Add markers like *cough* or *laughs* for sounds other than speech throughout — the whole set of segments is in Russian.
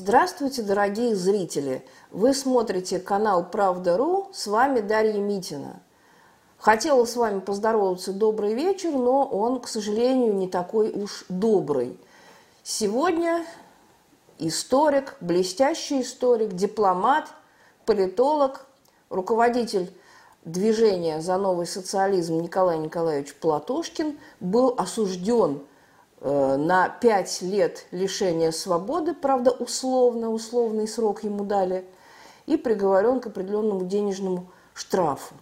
Здравствуйте, дорогие зрители! Вы смотрите канал Правда.ру, с вами Дарья Митина. Хотела с вами поздороваться добрый вечер, но он, к сожалению, не такой уж добрый. Сегодня историк, блестящий историк, дипломат, политолог, руководитель движения за новый социализм Николай Николаевич Платошкин был осужден на пять лет лишения свободы, правда, условно, условный срок ему дали, и приговорен к определенному денежному штрафу.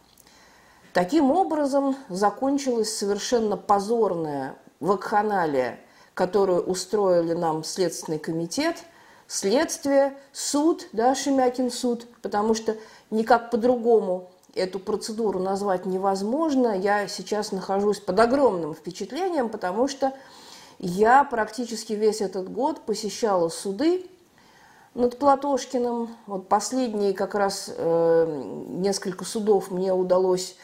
Таким образом, закончилась совершенно позорная вакханалия, которую устроили нам Следственный комитет, следствие, суд, да, Шемякин суд, потому что никак по-другому эту процедуру назвать невозможно. Я сейчас нахожусь под огромным впечатлением, потому что я практически весь этот год посещала суды над Платошкиным. Вот последние как раз э, несколько судов мне удалось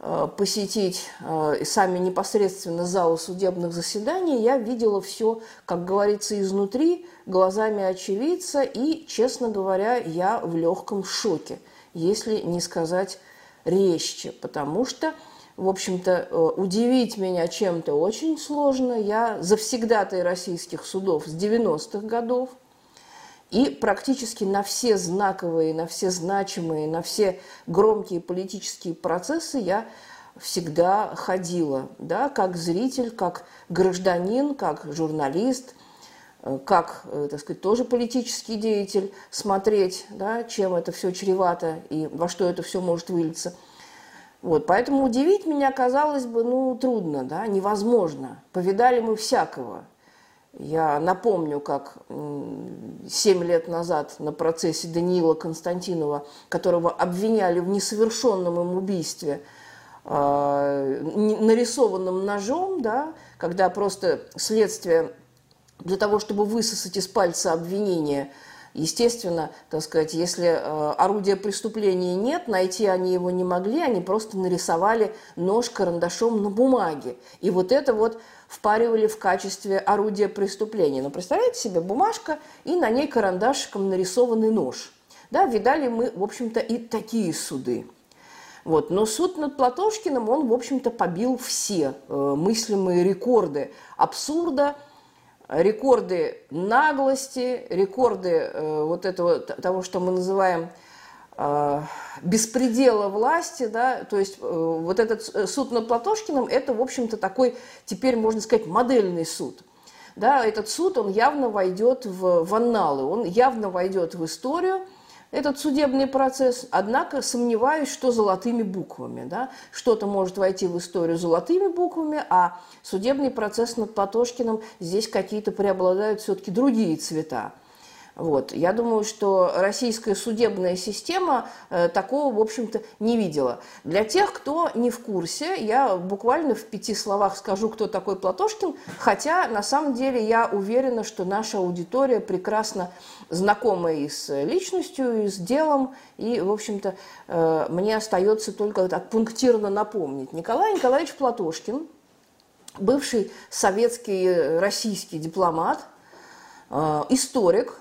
э, посетить э, сами непосредственно залы судебных заседаний. Я видела все, как говорится, изнутри, глазами очевидца. И, честно говоря, я в легком шоке, если не сказать резче, потому что в общем-то, э, удивить меня чем-то очень сложно. Я завсегдатай российских судов с 90-х годов. И практически на все знаковые, на все значимые, на все громкие политические процессы я всегда ходила, да, как зритель, как гражданин, как журналист, э, как, э, так сказать, тоже политический деятель, смотреть, да, чем это все чревато и во что это все может вылиться – вот, поэтому удивить меня, казалось бы, ну, трудно, да, невозможно. Повидали мы всякого. Я напомню, как семь лет назад на процессе Даниила Константинова, которого обвиняли в несовершенном им убийстве, э, нарисованным ножом, да, когда просто следствие для того, чтобы высосать из пальца обвинения – Естественно, так сказать, если э, орудия преступления нет, найти они его не могли, они просто нарисовали нож карандашом на бумаге. И вот это вот впаривали в качестве орудия преступления. Но представляете себе, бумажка и на ней карандашиком нарисованный нож. Да, видали мы, в общем-то, и такие суды. Вот. Но суд над Платошкиным, он, в общем-то, побил все э, мыслимые рекорды абсурда, рекорды наглости, рекорды э, вот этого того, что мы называем э, беспредела власти, да, то есть э, вот этот суд над Платошкиным, это, в общем-то, такой, теперь можно сказать, модельный суд. Да, этот суд, он явно войдет в, в анналы, он явно войдет в историю, этот судебный процесс, однако сомневаюсь, что золотыми буквами. Да? Что-то может войти в историю золотыми буквами, а судебный процесс над Платошкиным здесь какие-то преобладают все-таки другие цвета. Вот. Я думаю, что российская судебная система э, такого, в общем-то, не видела. Для тех, кто не в курсе, я буквально в пяти словах скажу, кто такой Платошкин, хотя на самом деле я уверена, что наша аудитория прекрасно знакома и с личностью, и с делом, и, в общем-то, э, мне остается только так пунктирно напомнить. Николай Николаевич Платошкин, бывший советский э, российский дипломат, историк,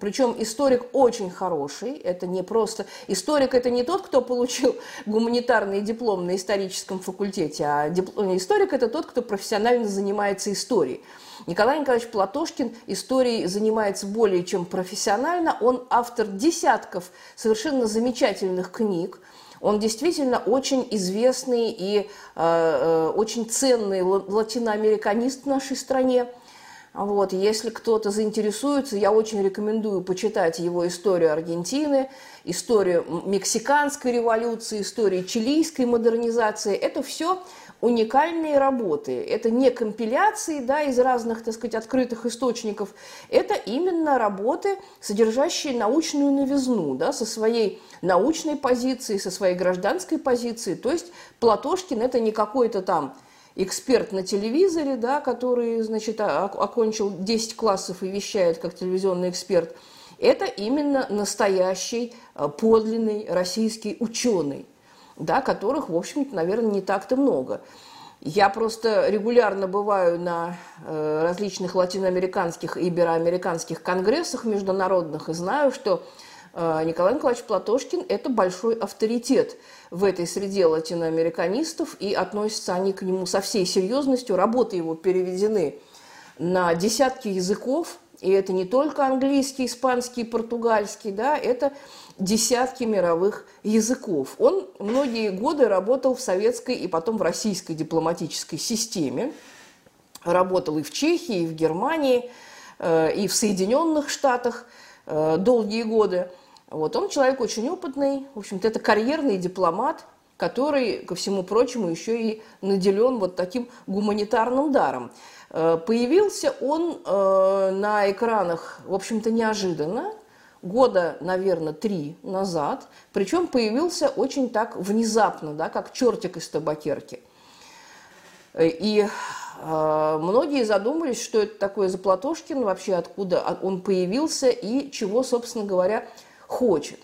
причем историк очень хороший, это не просто... Историк – это не тот, кто получил *laughs* гуманитарный диплом на историческом факультете, а диплом... историк – это тот, кто профессионально занимается историей. Николай Николаевич Платошкин историей занимается более чем профессионально. Он автор десятков совершенно замечательных книг. Он действительно очень известный и э, э, очень ценный латиноамериканист в нашей стране. Вот, если кто-то заинтересуется, я очень рекомендую почитать его историю Аргентины, историю мексиканской революции, историю чилийской модернизации. Это все уникальные работы. Это не компиляции да, из разных, так сказать, открытых источников. Это именно работы, содержащие научную новизну, да, со своей научной позиции, со своей гражданской позиции. То есть Платошкин – это не какой-то там эксперт на телевизоре, да, который, значит, окончил 10 классов и вещает как телевизионный эксперт, это именно настоящий э, подлинный российский ученый, да, которых, в общем-то, наверное, не так-то много. Я просто регулярно бываю на э, различных латиноамериканских и иberoамериканских конгрессах международных и знаю, что Николай Николаевич Платошкин – это большой авторитет в этой среде латиноамериканистов, и относятся они к нему со всей серьезностью. Работы его переведены на десятки языков, и это не только английский, испанский, португальский, да, это десятки мировых языков. Он многие годы работал в советской и потом в российской дипломатической системе. Работал и в Чехии, и в Германии, э, и в Соединенных Штатах э, долгие годы. Вот он человек очень опытный, в общем-то, это карьерный дипломат, который, ко всему прочему, еще и наделен вот таким гуманитарным даром. Э, появился он на экранах, в общем-то, неожиданно, года, наверное, три назад, причем появился очень так внезапно, да, как чертик из табакерки. И э, многие задумались, что это такое за Платошкин, вообще откуда он появился и чего, собственно говоря, хочет.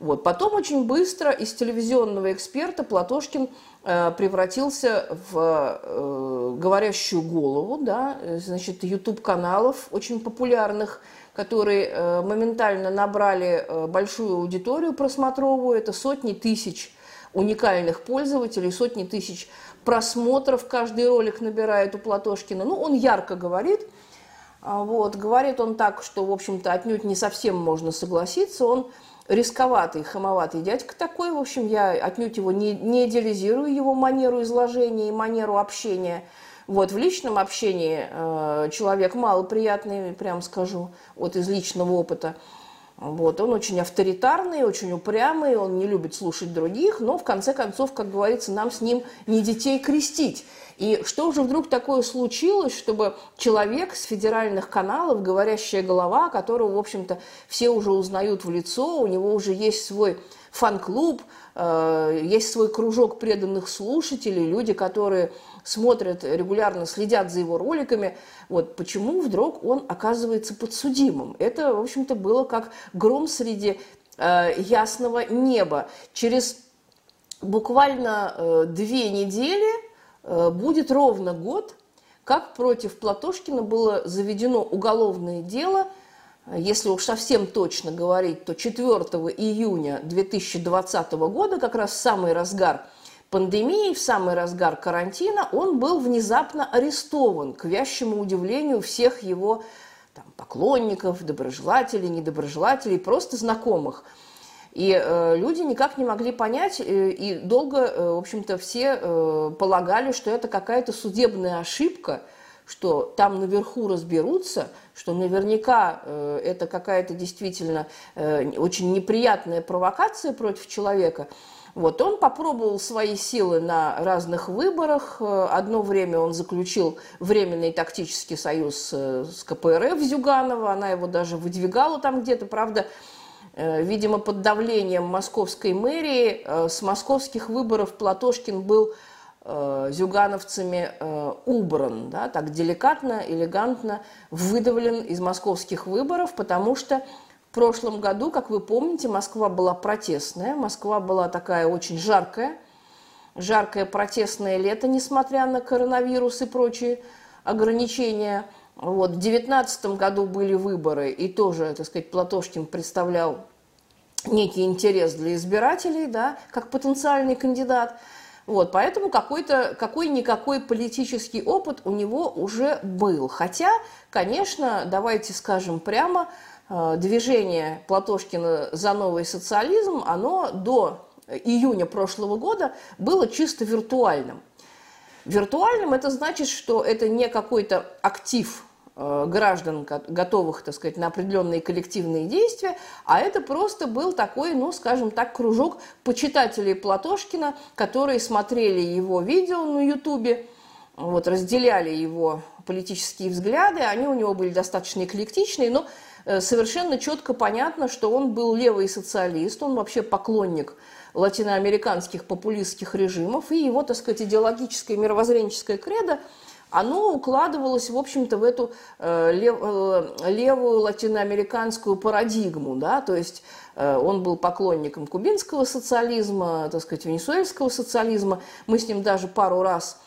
Вот. Потом очень быстро из телевизионного эксперта Платошкин э, превратился в э, говорящую голову, да, значит, YouTube-каналов очень популярных, которые э, моментально набрали э, большую аудиторию просмотровую, это сотни тысяч уникальных пользователей, сотни тысяч просмотров каждый ролик набирает у Платошкина. Ну, он ярко говорит, а, вот, говорит он так, что, в общем-то, отнюдь не совсем можно согласиться, он рисковатый, хамоватый дядька такой, в общем, я отнюдь его не, не идеализирую, его манеру изложения и манеру общения – вот, в личном общении э, человек малоприятный, прям скажу, вот из личного опыта. Вот, он очень авторитарный, очень упрямый, он не любит слушать других, но в конце концов, как говорится, нам с ним не детей крестить. И что же вдруг такое случилось, чтобы человек с федеральных каналов, говорящая голова, которого, в общем-то, все уже узнают в лицо, у него уже есть свой фан-клуб, э, есть свой кружок преданных слушателей, люди, которые смотрят регулярно, следят за его роликами, вот почему вдруг он оказывается подсудимым. Это, в общем-то, было как гром среди э, ясного неба. Через буквально э, две недели э, будет ровно год, как против Платошкина было заведено уголовное дело – если уж совсем точно говорить, то 4 июня 2020 года, как раз в самый разгар пандемии, в самый разгар карантина, он был внезапно арестован, к вящему удивлению всех его там, поклонников, доброжелателей, недоброжелателей, просто знакомых. И э, люди никак не могли понять, э, и долго, э, в общем-то, все э, полагали, что это какая-то судебная ошибка, что там наверху разберутся, что наверняка э, это какая-то действительно э, очень неприятная провокация против человека – вот, он попробовал свои силы на разных выборах. Одно время он заключил временный тактический союз э, с КПРФ Зюганова, она его даже выдвигала там где-то, правда, э, видимо, под давлением московской мэрии. Э, с московских выборов Платошкин был зюгановцами убран, да, так деликатно, элегантно выдавлен из московских выборов, потому что в прошлом году, как вы помните, Москва была протестная, Москва была такая очень жаркая, жаркое протестное лето, несмотря на коронавирус и прочие ограничения. Вот. В 2019 году были выборы, и тоже, так сказать, Платошкин представлял некий интерес для избирателей, да, как потенциальный кандидат. Вот, поэтому какой-то, какой-никакой политический опыт у него уже был. Хотя, конечно, давайте скажем прямо, движение Платошкина за новый социализм, оно до июня прошлого года было чисто виртуальным. Виртуальным это значит, что это не какой-то актив э, граждан, готовых, так сказать, на определенные коллективные действия, а это просто был такой, ну, скажем так, кружок почитателей Платошкина, которые смотрели его видео на Ютубе, вот, разделяли его политические взгляды, они у него были достаточно эклектичные, но Э, совершенно четко понятно, что он был левый социалист, он вообще поклонник латиноамериканских популистских режимов, и его, так сказать, идеологическое мировоззренческое кредо, оно укладывалось, в общем-то, в эту э, э, левую латиноамериканскую парадигму, да, то есть э, он был поклонником кубинского социализма, так сказать, венесуэльского социализма, мы с ним даже пару раз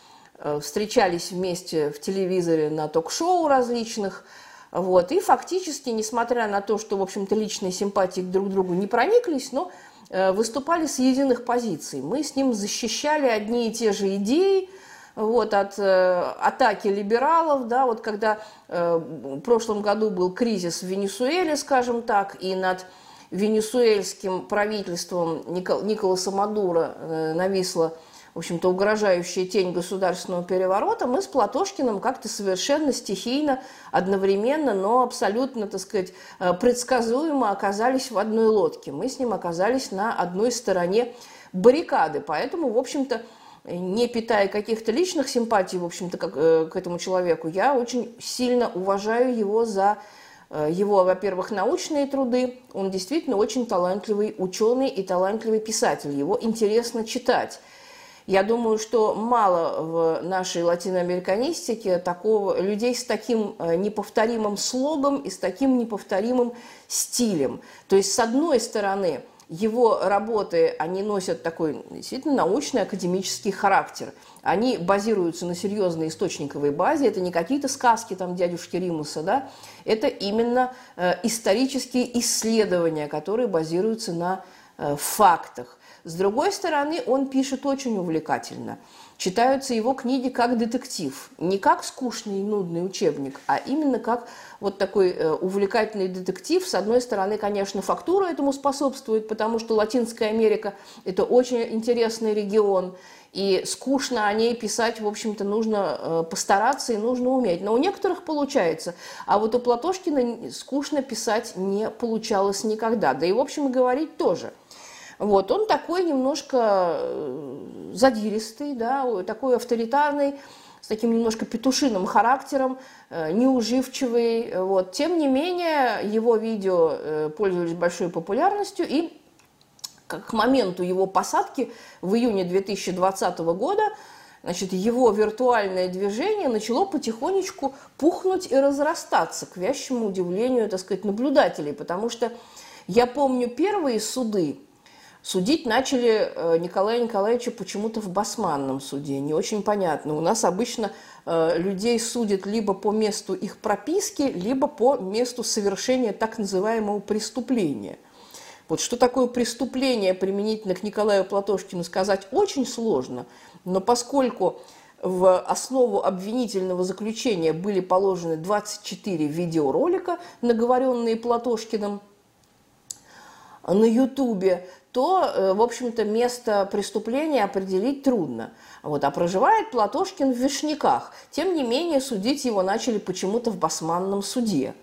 встречались вместе в телевизоре на ток-шоу различных. Вот. И фактически, несмотря на то, что, в общем-то, личные симпатии друг к другу не прониклись, но выступали с единых позиций. Мы с ним защищали одни и те же идеи, вот, от э, атаки либералов, да, вот когда э, в прошлом году был кризис в Венесуэле, скажем так, и над венесуэльским правительством Никол, Николаса Мадура э, нависла, в общем-то, угрожающая тень государственного переворота, мы с Платошкиным как-то совершенно стихийно, одновременно, но абсолютно, так сказать, э, предсказуемо оказались в одной лодке. Мы с ним оказались на одной стороне баррикады. Поэтому, в общем-то, не питая каких-то личных симпатий, в общем-то, как, э, к этому человеку, я очень сильно уважаю его за э, его, во-первых, научные труды. Он действительно очень талантливый ученый и талантливый писатель. Его интересно читать. Я думаю, что мало в нашей латиноамериканистике такого, людей с таким э, неповторимым слогом и с таким неповторимым стилем. То есть, с одной стороны, его работы, они носят такой действительно научный академический характер. Они базируются на серьезной источниковой базе. Это не какие-то сказки там дядюшки Римуса, да? Это именно э, исторические исследования, которые базируются на э, фактах. С другой стороны, он пишет очень увлекательно. Читаются его книги как детектив. Не как скучный и нудный учебник, а именно как вот такой э, увлекательный детектив. С одной стороны, конечно, фактура этому способствует, потому что Латинская Америка – это очень интересный регион, и скучно о ней писать, в общем-то, нужно э, постараться и нужно уметь. Но у некоторых получается. А вот у Платошкина скучно писать не получалось никогда. Да и, в общем, и говорить тоже. Вот, он такой немножко э, задиристый, да, такой авторитарный, с таким немножко петушиным характером, э, неуживчивый. Вот. Тем не менее, его видео э, пользовались большой популярностью, и к моменту его посадки в июне 2020 года значит, его виртуальное движение начало потихонечку пухнуть и разрастаться, к вящему удивлению, так сказать, наблюдателей. Потому что я помню первые суды, Судить начали э, Николая Николаевича почему-то в басманном суде. Не очень понятно. У нас обычно э, людей судят либо по месту их прописки, либо по месту совершения так называемого преступления. Вот что такое преступление применительно к Николаю Платошкину сказать очень сложно, но поскольку в основу обвинительного заключения были положены 24 видеоролика, наговоренные Платошкиным на Ютубе, то, э, в общем-то, место преступления определить трудно. Вот. А проживает Платошкин в Вишняках. Тем не менее, судить его начали почему-то в Басманном суде.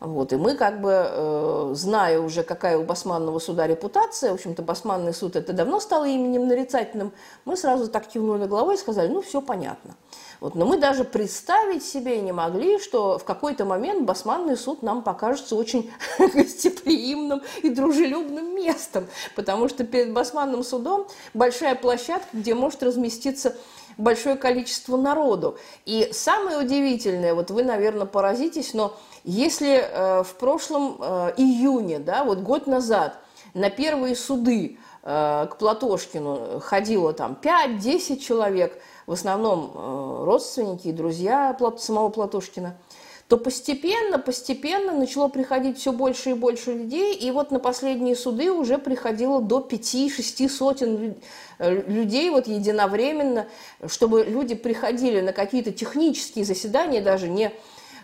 Вот. И мы, как бы, э, зная уже, какая у Басманного суда репутация, в общем-то, Басманный суд это давно стало именем нарицательным, мы сразу так кивнули головой и сказали, ну, все понятно. Вот, но мы даже представить себе не могли, что в какой-то момент Басманный суд нам покажется очень *laughs* гостеприимным и дружелюбным местом, потому что перед Басманным судом большая площадка, где может разместиться большое количество народу. И самое удивительное, вот вы, наверное, поразитесь, но если э, в прошлом э, июне, да, вот год назад, на первые суды э, к Платошкину ходило там 5-10 человек – в основном э, родственники и друзья самого Платошкина, то постепенно, постепенно начало приходить все больше и больше людей, и вот на последние суды уже приходило до 5-6 сотен э, людей вот единовременно, чтобы люди приходили на какие-то технические заседания, даже не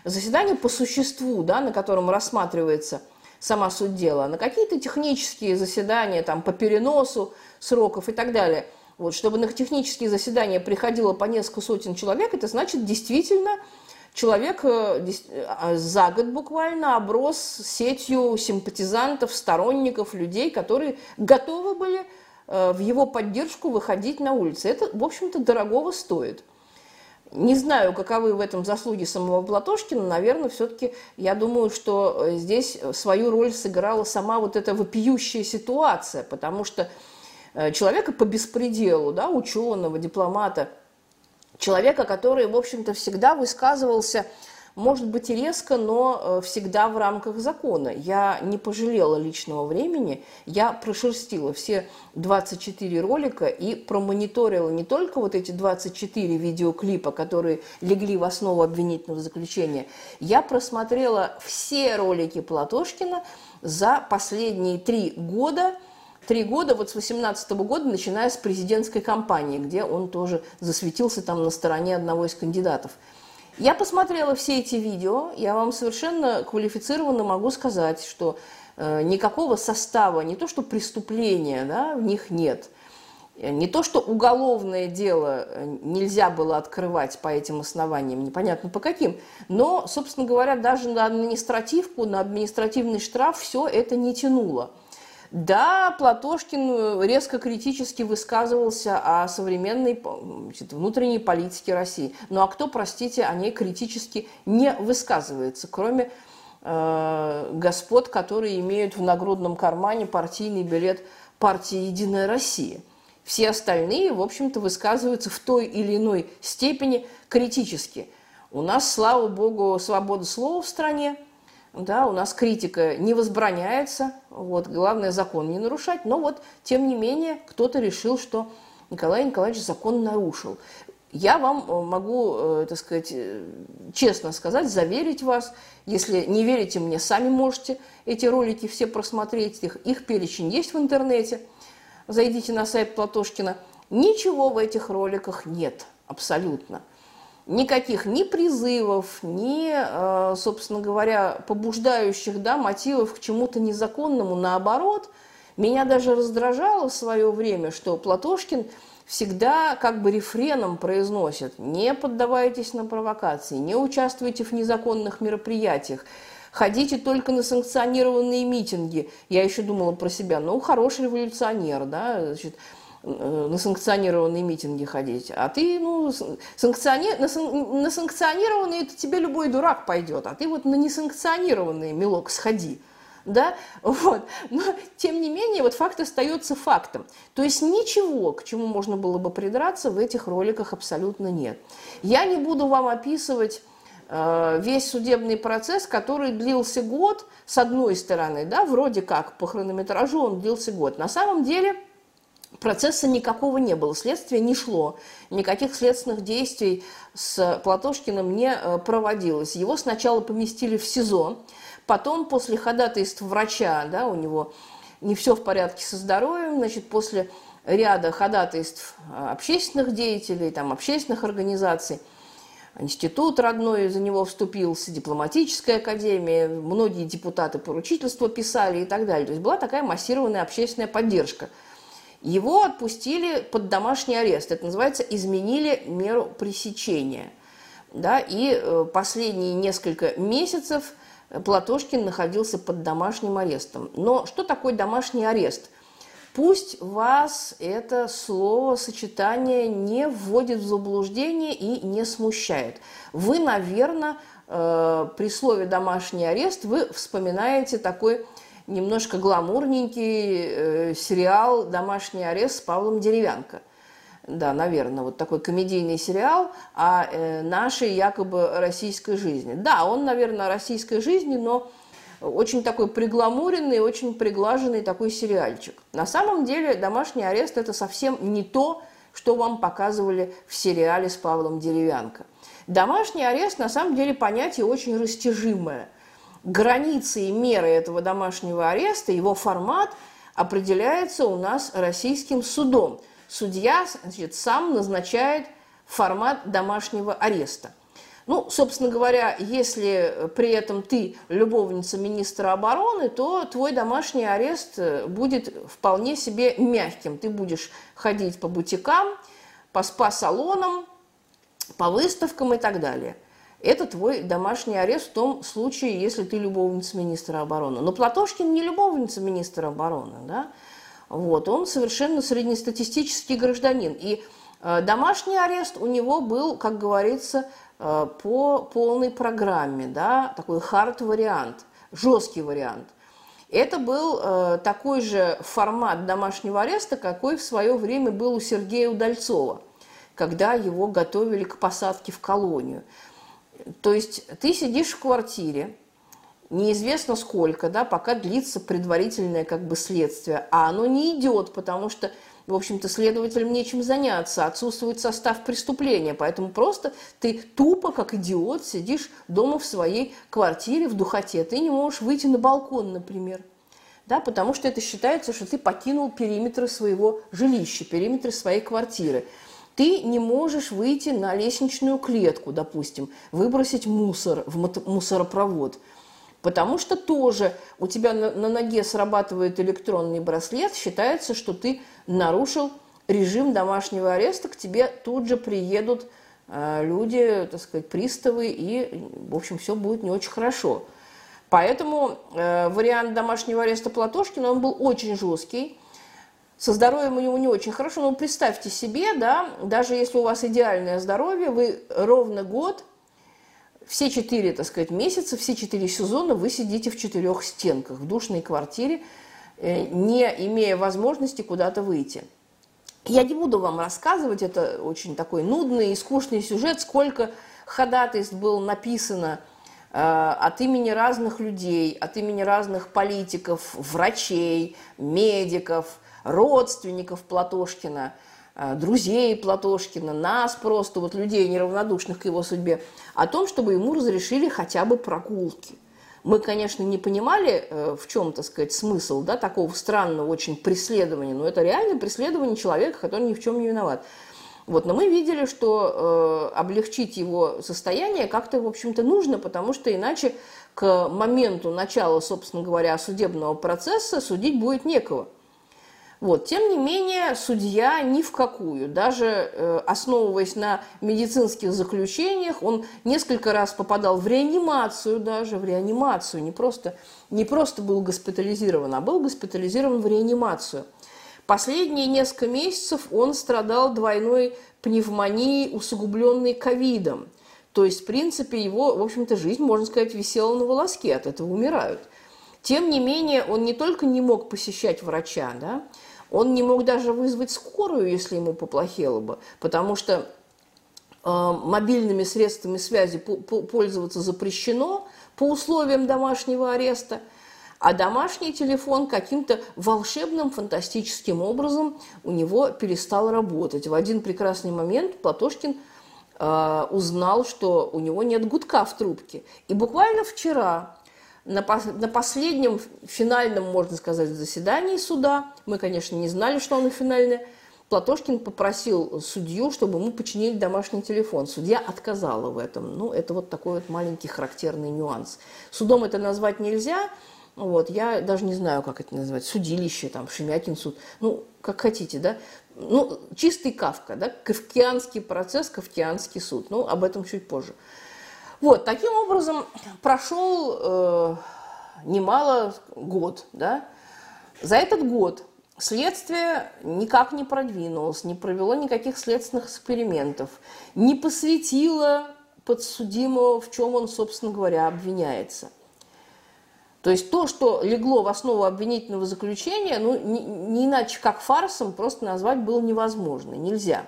заседания по существу, да, на котором рассматривается сама суть дела, а на какие-то технические заседания там, по переносу сроков и так далее – вот, чтобы на технические заседания приходило по несколько сотен человек, это значит действительно человек э, а, за год буквально оброс сетью симпатизантов, сторонников, людей, которые готовы были э, в его поддержку выходить на улицы. Это, в общем-то, дорогого стоит. Не знаю, каковы в этом заслуги самого Платошкина, наверное, все-таки я думаю, что э, здесь свою роль сыграла сама вот эта вопиющая ситуация, потому что Э, человека по беспределу, да, ученого, дипломата, человека, который, в общем-то, всегда высказывался может быть и резко, но э, всегда в рамках закона. Я не пожалела личного времени, я прошерстила все 24 ролика и промониторила не только вот эти 24 видеоклипа, которые легли в основу обвинительного заключения, я просмотрела все ролики Платошкина за последние три года – три года, вот с 18 года, начиная с президентской кампании, где он тоже засветился там на стороне одного из кандидатов. Я посмотрела все эти видео, я вам совершенно квалифицированно могу сказать, что э, никакого состава, не то что преступления, да, в них нет. Не то, что уголовное дело э, нельзя было открывать по этим основаниям, непонятно по каким, но, собственно говоря, даже на административку, на административный штраф все это не тянуло. Да, Платошкин резко критически высказывался о современной значит, внутренней политике России. Ну а кто, простите, о ней критически не высказывается, кроме э, господ, которые имеют в нагрудном кармане партийный билет партии «Единая Россия». Все остальные, в общем-то, высказываются в той или иной степени критически. У нас, слава богу, свобода слова в стране – да, у нас критика не возбраняется, вот, главное закон не нарушать, но вот, тем не менее, кто-то решил, что Николай Николаевич закон нарушил. Я вам э, могу, э, так сказать, э, честно сказать, заверить вас, если не верите мне, сами можете эти ролики все просмотреть, их, их перечень есть в интернете, зайдите на сайт Платошкина, ничего в этих роликах нет абсолютно никаких ни призывов, ни, э, собственно говоря, побуждающих да, мотивов к чему-то незаконному. Наоборот, меня даже раздражало в свое время, что Платошкин всегда как бы рефреном произносит «не поддавайтесь на провокации, не участвуйте в незаконных мероприятиях, ходите только на санкционированные митинги». Я еще думала про себя, ну, хороший революционер, да, значит, на санкционированные митинги ходить. А ты, ну, санкциони... на, сан... на санкционированные это тебе любой дурак пойдет, а ты вот на несанкционированные, милок, сходи. Да? Вот. Но, тем не менее, вот факт остается фактом. То есть ничего, к чему можно было бы придраться, в этих роликах абсолютно нет. Я не буду вам описывать э, весь судебный процесс, который длился год, с одной стороны, да, вроде как по хронометражу он длился год. На самом деле – Процесса никакого не было, следствие не шло, никаких следственных действий с Платошкиным не э, проводилось. Его сначала поместили в СИЗО, потом после ходатайств врача, да, у него не все в порядке со здоровьем, значит, после ряда ходатайств э, общественных деятелей, там, общественных организаций, институт родной за него вступился, дипломатическая академия, многие депутаты поручительства писали и так далее. То есть была такая массированная общественная поддержка – его отпустили под домашний арест. Это называется изменили меру пресечения. Да, и э, последние несколько месяцев Платошкин находился под домашним арестом. Но что такое домашний арест? Пусть вас это словосочетание не вводит в заблуждение и не смущает. Вы, наверное, э, при слове «домашний арест» вы вспоминаете такой немножко гламурненький э, сериал «Домашний арест» с Павлом Деревянко. Да, наверное, вот такой комедийный сериал о э, нашей якобы российской жизни. Да, он, наверное, о российской жизни, но очень такой пригламуренный, очень приглаженный такой сериальчик. На самом деле «Домашний арест» – это совсем не то, что вам показывали в сериале с Павлом Деревянко. Домашний арест на самом деле понятие очень растяжимое – границы и меры этого домашнего ареста, его формат определяется у нас российским судом. Судья значит, сам назначает формат домашнего ареста. Ну, собственно говоря, если при этом ты любовница министра обороны, то твой домашний арест будет вполне себе мягким. Ты будешь ходить по бутикам, по спа-салонам, по выставкам и так далее – это твой домашний арест в том случае, если ты любовница министра обороны. Но Платошкин не любовница министра обороны, да? Вот, он совершенно среднестатистический гражданин. И э, домашний арест у него был, как говорится, э, по полной программе, да, такой хард-вариант, жесткий вариант. Это был э, такой же формат домашнего ареста, какой в свое время был у Сергея Удальцова, когда его готовили к посадке в колонию. То есть ты сидишь в квартире, неизвестно сколько, да, пока длится предварительное как бы следствие, а оно не идет, потому что в общем-то, следователям нечем заняться, отсутствует состав преступления, поэтому просто ты тупо, как идиот, сидишь дома в своей квартире в духоте, ты не можешь выйти на балкон, например, да, потому что это считается, что ты покинул периметры своего жилища, периметры своей квартиры. Ты не можешь выйти на лестничную клетку, допустим, выбросить мусор в мусоропровод – Потому что тоже у тебя на, ноге срабатывает электронный браслет, считается, что ты нарушил режим домашнего ареста, к тебе тут же приедут э, люди, так сказать, приставы, и, в общем, все будет не очень хорошо. Поэтому э, вариант домашнего ареста Платошкина, он был очень жесткий. Со здоровьем у него не очень хорошо, но представьте себе, да, даже если у вас идеальное здоровье, вы ровно год – все четыре, так сказать, месяца, все четыре сезона вы сидите в четырех стенках, в душной квартире, э, не имея возможности куда-то выйти. Я не буду вам рассказывать, это очень такой нудный и скучный сюжет, сколько ходатайств было написано э, от имени разных людей, от имени разных политиков, врачей, медиков, родственников Платошкина – Э, друзей Платошкина, нас просто, вот людей, неравнодушных к его судьбе, о том, чтобы ему разрешили хотя бы прогулки. Мы, конечно, не понимали, э, в чем, так сказать, смысл да, такого странного очень преследования, но это реально преследование человека, который ни в чем не виноват. Вот, но мы видели, что э, облегчить его состояние как-то, в общем-то, нужно, потому что иначе к моменту начала, собственно говоря, судебного процесса судить будет некого. Вот. Тем не менее, судья ни в какую, даже э, основываясь на медицинских заключениях, он несколько раз попадал в реанимацию даже, в реанимацию, не просто, не просто был госпитализирован, а был госпитализирован в реанимацию. Последние несколько месяцев он страдал двойной пневмонией, усугубленной ковидом. То есть, в принципе, его, в общем-то, жизнь, можно сказать, висела на волоске, от этого умирают. Тем не менее, он не только не мог посещать врача, да, он не мог даже вызвать скорую, если ему поплохело бы, потому что э, мобильными средствами связи пользоваться запрещено по условиям домашнего ареста, а домашний телефон каким-то волшебным, фантастическим образом у него перестал работать. В один прекрасный момент Платошкин э, узнал, что у него нет гудка в трубке. И буквально вчера на, на последнем финальном, можно сказать, заседании суда, мы, конечно, не знали, что оно финальное, Платошкин попросил судью, чтобы ему починили домашний телефон. Судья отказала в этом. Ну, это вот такой вот маленький характерный нюанс. Судом это назвать нельзя. Вот, я даже не знаю, как это назвать. Судилище, там, Шемякин суд. Ну, как хотите, да. Ну, чистый Кавка, да, кавкианский процесс, кавкианский суд. Ну, об этом чуть позже. Вот, таким образом прошел э, немало год, да. За этот год следствие никак не продвинулось, не провело никаких следственных экспериментов, не посвятило подсудимого, в чем он, собственно говоря, обвиняется. То есть то, что легло в основу обвинительного заключения, ну, не, не иначе как фарсом просто назвать было невозможно, нельзя.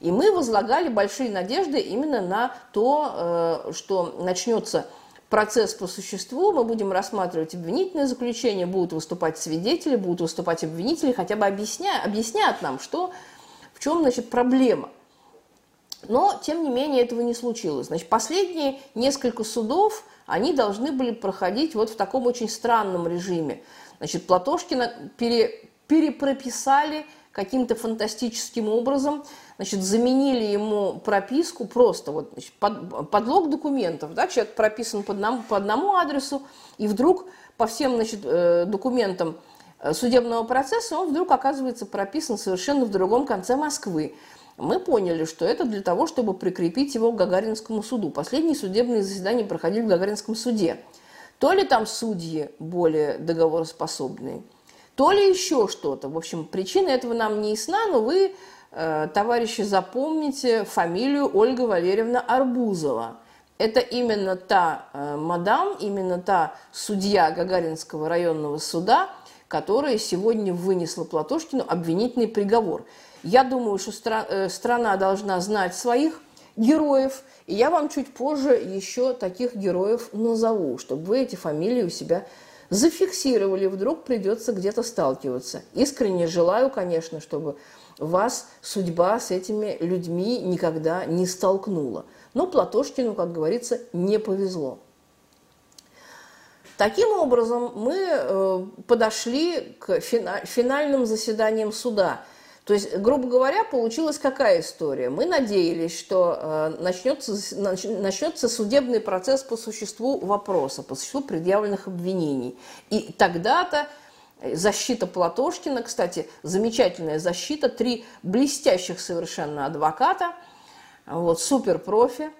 И мы возлагали большие надежды именно на то, э, что начнется процесс по существу, мы будем рассматривать обвинительное заключение, будут выступать свидетели, будут выступать обвинители, хотя бы объясня, объяснят нам, что, в чем значит, проблема. Но, тем не менее, этого не случилось. Значит, последние несколько судов, они должны были проходить вот в таком очень странном режиме. Значит, Платошкина пере, перепрописали каким-то фантастическим образом, значит, заменили ему прописку просто, вот, значит, под, подлог документов, да, человек прописан по одному, по одному адресу, и вдруг по всем, значит, э, документам э, судебного процесса он вдруг оказывается прописан совершенно в другом конце Москвы. Мы поняли, что это для того, чтобы прикрепить его к Гагаринскому суду. Последние судебные заседания проходили в Гагаринском суде. То ли там судьи более договороспособные, то ли еще что-то. В общем, причина этого нам не ясна, но вы товарищи, запомните фамилию Ольга Валерьевна Арбузова. Это именно та э, мадам, именно та судья Гагаринского районного суда, которая сегодня вынесла Платошкину обвинительный приговор. Я думаю, что стра- э, страна должна знать своих героев. И я вам чуть позже еще таких героев назову, чтобы вы эти фамилии у себя зафиксировали, вдруг придется где-то сталкиваться. Искренне желаю, конечно, чтобы вас судьба с этими людьми никогда не столкнула. Но Платошкину, как говорится, не повезло. Таким образом, мы э, подошли к финальным заседаниям суда. То есть, грубо говоря, получилась какая история? Мы надеялись, что э, начнется, начнется судебный процесс по существу вопроса, по существу предъявленных обвинений. И тогда-то защита Платошкина, кстати, замечательная защита, три блестящих совершенно адвоката, вот, суперпрофи.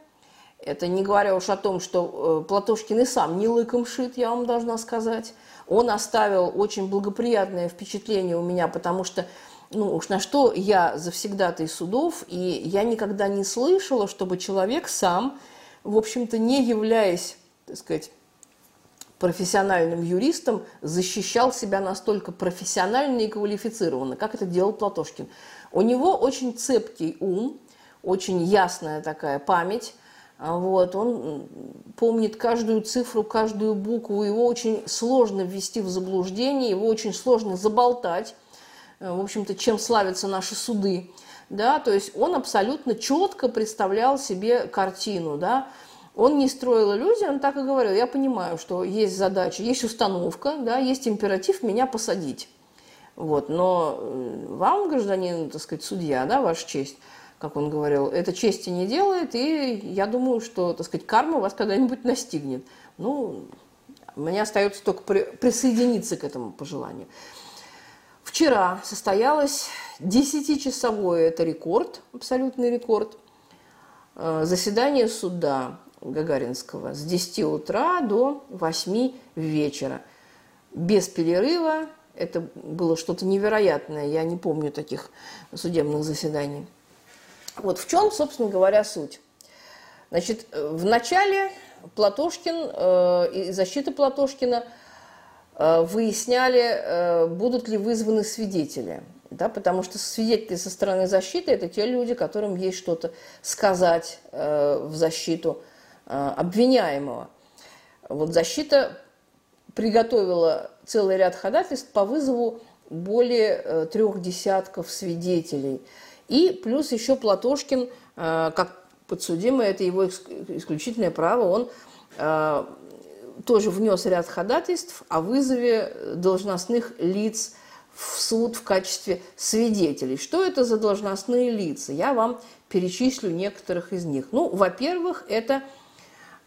Это не говоря уж о том, что э, Платошкин и сам не лыком шит, я вам должна сказать. Он оставил очень благоприятное впечатление у меня, потому что ну уж на что я завсегдатый судов, и я никогда не слышала, чтобы человек сам, в общем-то, не являясь, так сказать, профессиональным юристом, защищал себя настолько профессионально и квалифицированно, как это делал Платошкин. У него очень цепкий ум, очень ясная такая память, вот, он помнит каждую цифру, каждую букву, его очень сложно ввести в заблуждение, его очень сложно заболтать, Э, в общем-то, чем славятся наши суды, да, то есть он абсолютно четко представлял себе картину, да, он не строил иллюзий, он так и говорил, я понимаю, что есть задача, есть установка, да, есть императив меня посадить, вот, но э, вам, гражданин, так сказать, судья, да, ваша честь, как он говорил, это чести не делает, и я думаю, что, так сказать, карма вас когда-нибудь настигнет. Ну, мне остается только присоединиться к этому пожеланию. Вчера состоялось 10-часовое, это рекорд, абсолютный рекорд, э, заседание суда Гагаринского с 10 утра до 8 вечера. Без перерыва, это было что-то невероятное, я не помню таких судебных заседаний. Вот в чем, собственно говоря, суть. Значит, в начале Платошкин э, и защита Платошкина – Э, выясняли, э, будут ли вызваны свидетели. Да, потому что свидетели со стороны защиты – это те люди, которым есть что-то сказать э, в защиту обвиняемого. Вот защита приготовила целый ряд ходатайств по вызову более трех десятков свидетелей. И плюс еще Платошкин, как подсудимый, это его исключительное право, он тоже внес ряд ходатайств о вызове должностных лиц в суд в качестве свидетелей. Что это за должностные лица? Я вам перечислю некоторых из них. Ну, во-первых, это, э,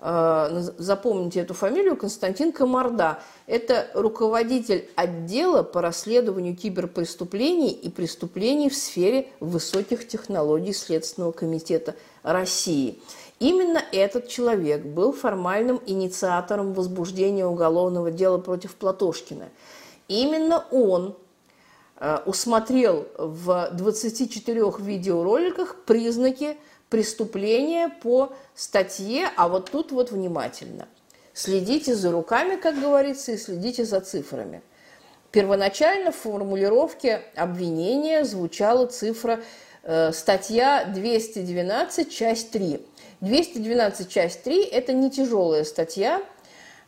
запомните эту фамилию, Константин Комарда. Это руководитель отдела по расследованию киберпреступлений и преступлений в сфере высоких технологий Следственного комитета России. Именно этот человек был формальным инициатором возбуждения уголовного дела против Платошкина. Именно он э, усмотрел в 24 видеороликах признаки преступления по статье, а вот тут вот внимательно. Следите за руками, как говорится, и следите за цифрами. Первоначально в формулировке обвинения звучала цифра э, статья 212, часть 3. 212 часть 3 – это не тяжелая статья,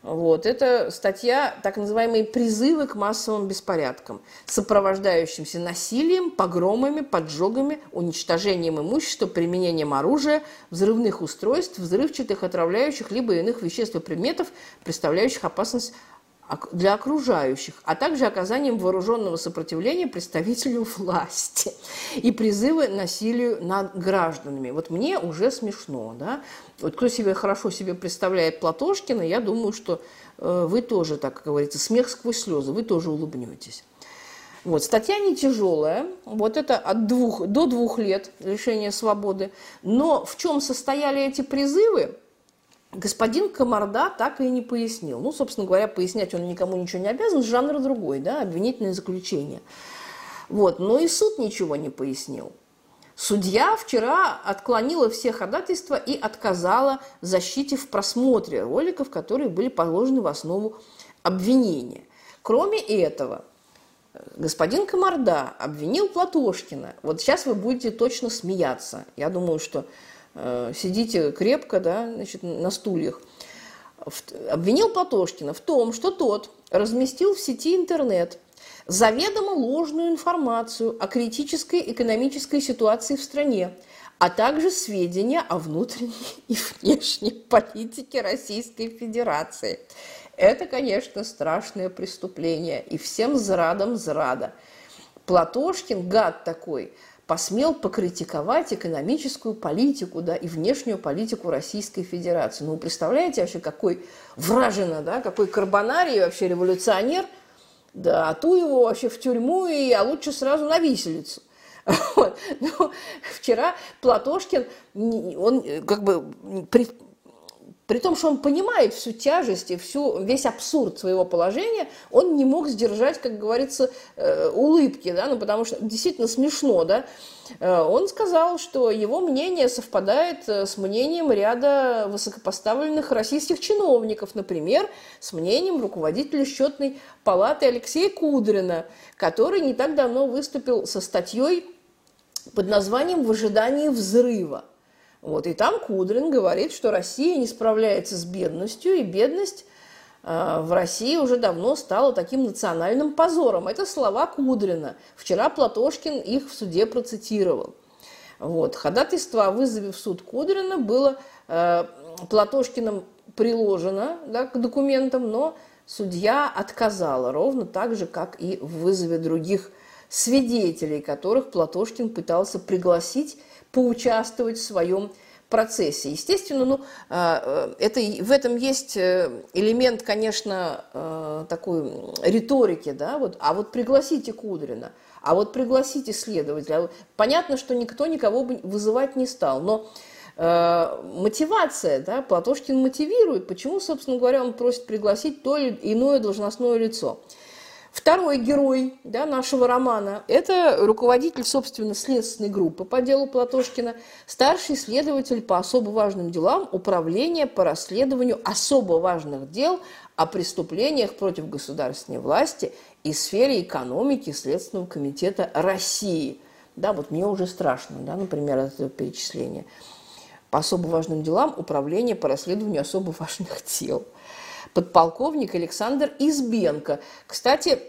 вот, это статья, так называемые призывы к массовым беспорядкам, сопровождающимся насилием, погромами, поджогами, уничтожением имущества, применением оружия, взрывных устройств, взрывчатых, отравляющих, либо иных веществ и предметов, представляющих опасность для окружающих, а также оказанием вооруженного сопротивления представителю *laughs* власти и призывы насилию над гражданами. Вот мне уже смешно, да? Вот кто себе хорошо себе представляет Платошкина, я думаю, что э, вы тоже, так говорится, смех сквозь слезы, вы тоже улыбнетесь. Вот, статья не тяжелая, вот это от двух до двух лет лишения свободы. Но в чем состояли эти призывы, господин Комарда так и не пояснил. Ну, собственно говоря, пояснять он никому ничего не обязан, жанр другой, да, обвинительное заключение. Вот, но и суд ничего не пояснил. Судья вчера отклонила все ходатайства и отказала защите в просмотре роликов, которые были положены в основу обвинения. Кроме этого, господин Комарда обвинил Платошкина. Вот сейчас вы будете точно смеяться. Я думаю, что сидите крепко, да, значит, на стульях. Обвинил Платошкина в том, что тот разместил в сети интернет заведомо ложную информацию о критической экономической ситуации в стране, а также сведения о внутренней *laughs* и внешней политике Российской Федерации. Это, конечно, страшное преступление, и всем зрадом зрада. Платошкин, гад такой, посмел покритиковать экономическую политику да, и внешнюю политику Российской Федерации. Ну, вы представляете вообще, какой вражина, да, какой карбонарий вообще революционер, да, а ту его вообще в тюрьму, и, а лучше сразу на виселицу. *laughs* Вот. Но вчера Платошкин, он как бы при том, что он понимает всю тяжесть и всю, весь абсурд своего положения, он не мог сдержать, как говорится, э, улыбки, да, ну, потому что действительно смешно, да. Э, он сказал, что его мнение совпадает э, с мнением ряда высокопоставленных российских чиновников, например, с мнением руководителя счетной палаты Алексея Кудрина, который не так давно выступил со статьей под названием «В ожидании взрыва». Вот, и там Кудрин говорит, что Россия не справляется с бедностью, и бедность э, в России уже давно стала таким национальным позором. Это слова Кудрина. Вчера Платошкин их в суде процитировал. Вот. Ходатайство о вызове в суд Кудрина было э, Платошкиным приложено да, к документам, но судья отказала, ровно так же, как и в вызове других свидетелей, которых Платошкин пытался пригласить поучаствовать в своем процессе. Естественно, ну, а, э, это, в этом есть э, элемент, конечно, э, такой риторики, да, вот, а вот пригласите Кудрина, а вот пригласите следователя. Понятно, что никто никого бы вызывать не стал, но мотивация, да, Платошкин мотивирует, почему, собственно говоря, он просит пригласить то или иное должностное лицо. Второй герой да, нашего романа – это руководитель, собственно, следственной группы по делу Платошкина, старший следователь по особо важным делам Управления по расследованию особо важных дел о преступлениях против государственной власти и сфере экономики Следственного комитета России. Да, вот мне уже страшно, да, например, от этого перечисления. По особо важным делам Управление по расследованию особо важных дел – подполковник Александр Избенко. Кстати,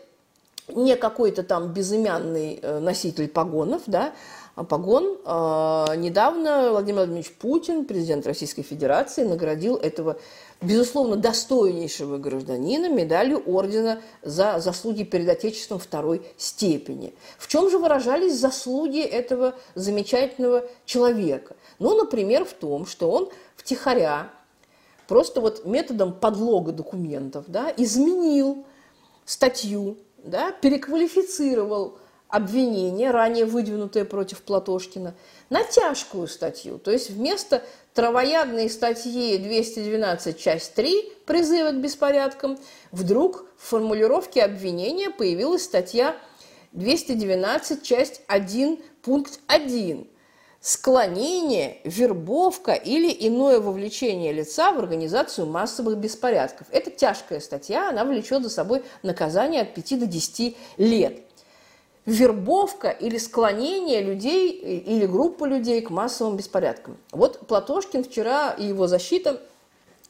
не какой-то там безымянный э, носитель погонов, да, а погон. А, недавно Владимир Владимирович Путин, президент Российской Федерации, наградил этого, безусловно, достойнейшего гражданина медалью ордена за заслуги перед Отечеством второй степени. В чем же выражались заслуги этого замечательного человека? Ну, например, в том, что он втихаря просто вот методом подлога документов да, изменил статью, да, переквалифицировал обвинение, ранее выдвинутое против Платошкина, на тяжкую статью. То есть вместо травоядной статьи 212, часть 3 призыва к беспорядкам, вдруг в формулировке обвинения появилась статья 212, часть 1, пункт 1 склонение, вербовка или иное вовлечение лица в организацию массовых беспорядков. Это тяжкая статья, она влечет за собой наказание от 5 до 10 лет. Вербовка или склонение людей или группы людей к массовым беспорядкам. Вот Платошкин вчера и его защита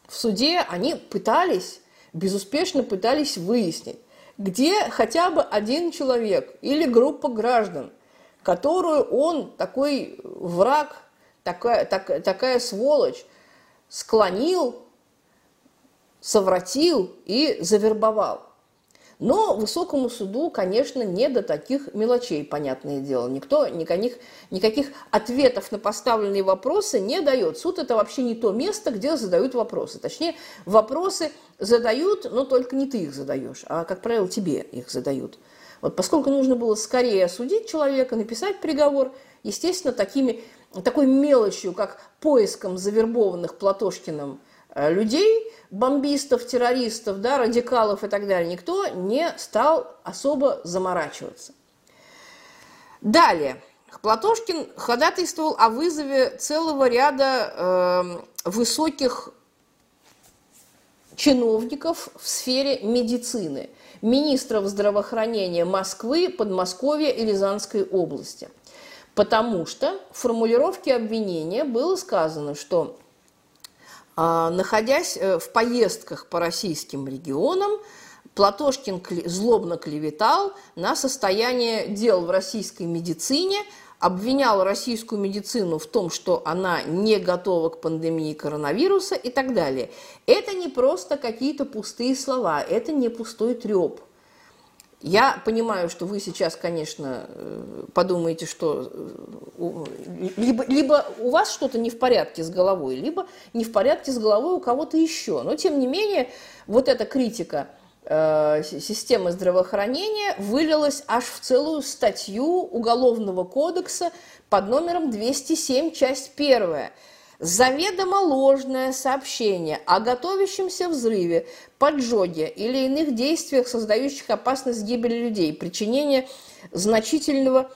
в суде, они пытались, безуспешно пытались выяснить, где хотя бы один человек или группа граждан которую он, такой враг, такая, так, такая сволочь, склонил, совратил и завербовал. Но высокому суду, конечно, не до таких мелочей, понятное дело. Никто никаких, никаких ответов на поставленные вопросы не дает. Суд – это вообще не то место, где задают вопросы. Точнее, вопросы задают, но только не ты их задаешь, а, как правило, тебе их задают. Вот поскольку нужно было скорее осудить человека, написать приговор, естественно, такими, такой мелочью, как поиском завербованных Платошкиным э, людей, бомбистов, террористов, да, радикалов и так далее, никто не стал особо заморачиваться. Далее. Платошкин ходатайствовал о вызове целого ряда э, высоких чиновников в сфере медицины министров здравоохранения Москвы, Подмосковья и Рязанской области. Потому что в формулировке обвинения было сказано, что а, находясь э, в поездках по российским регионам, Платошкин злобно клеветал на состояние дел в российской медицине, обвинял российскую медицину в том, что она не готова к пандемии коронавируса и так далее. Это не просто какие-то пустые слова, это не пустой треп. Я понимаю, что вы сейчас, конечно, э, подумаете, что э, либо, либо у вас что-то не в порядке с головой, либо не в порядке с головой у кого-то еще. Но, тем не менее, вот эта критика системы здравоохранения вылилась аж в целую статью Уголовного кодекса под номером 207, часть первая – заведомо ложное сообщение о готовящемся взрыве, поджоге или иных действиях, создающих опасность гибели людей, причинение значительного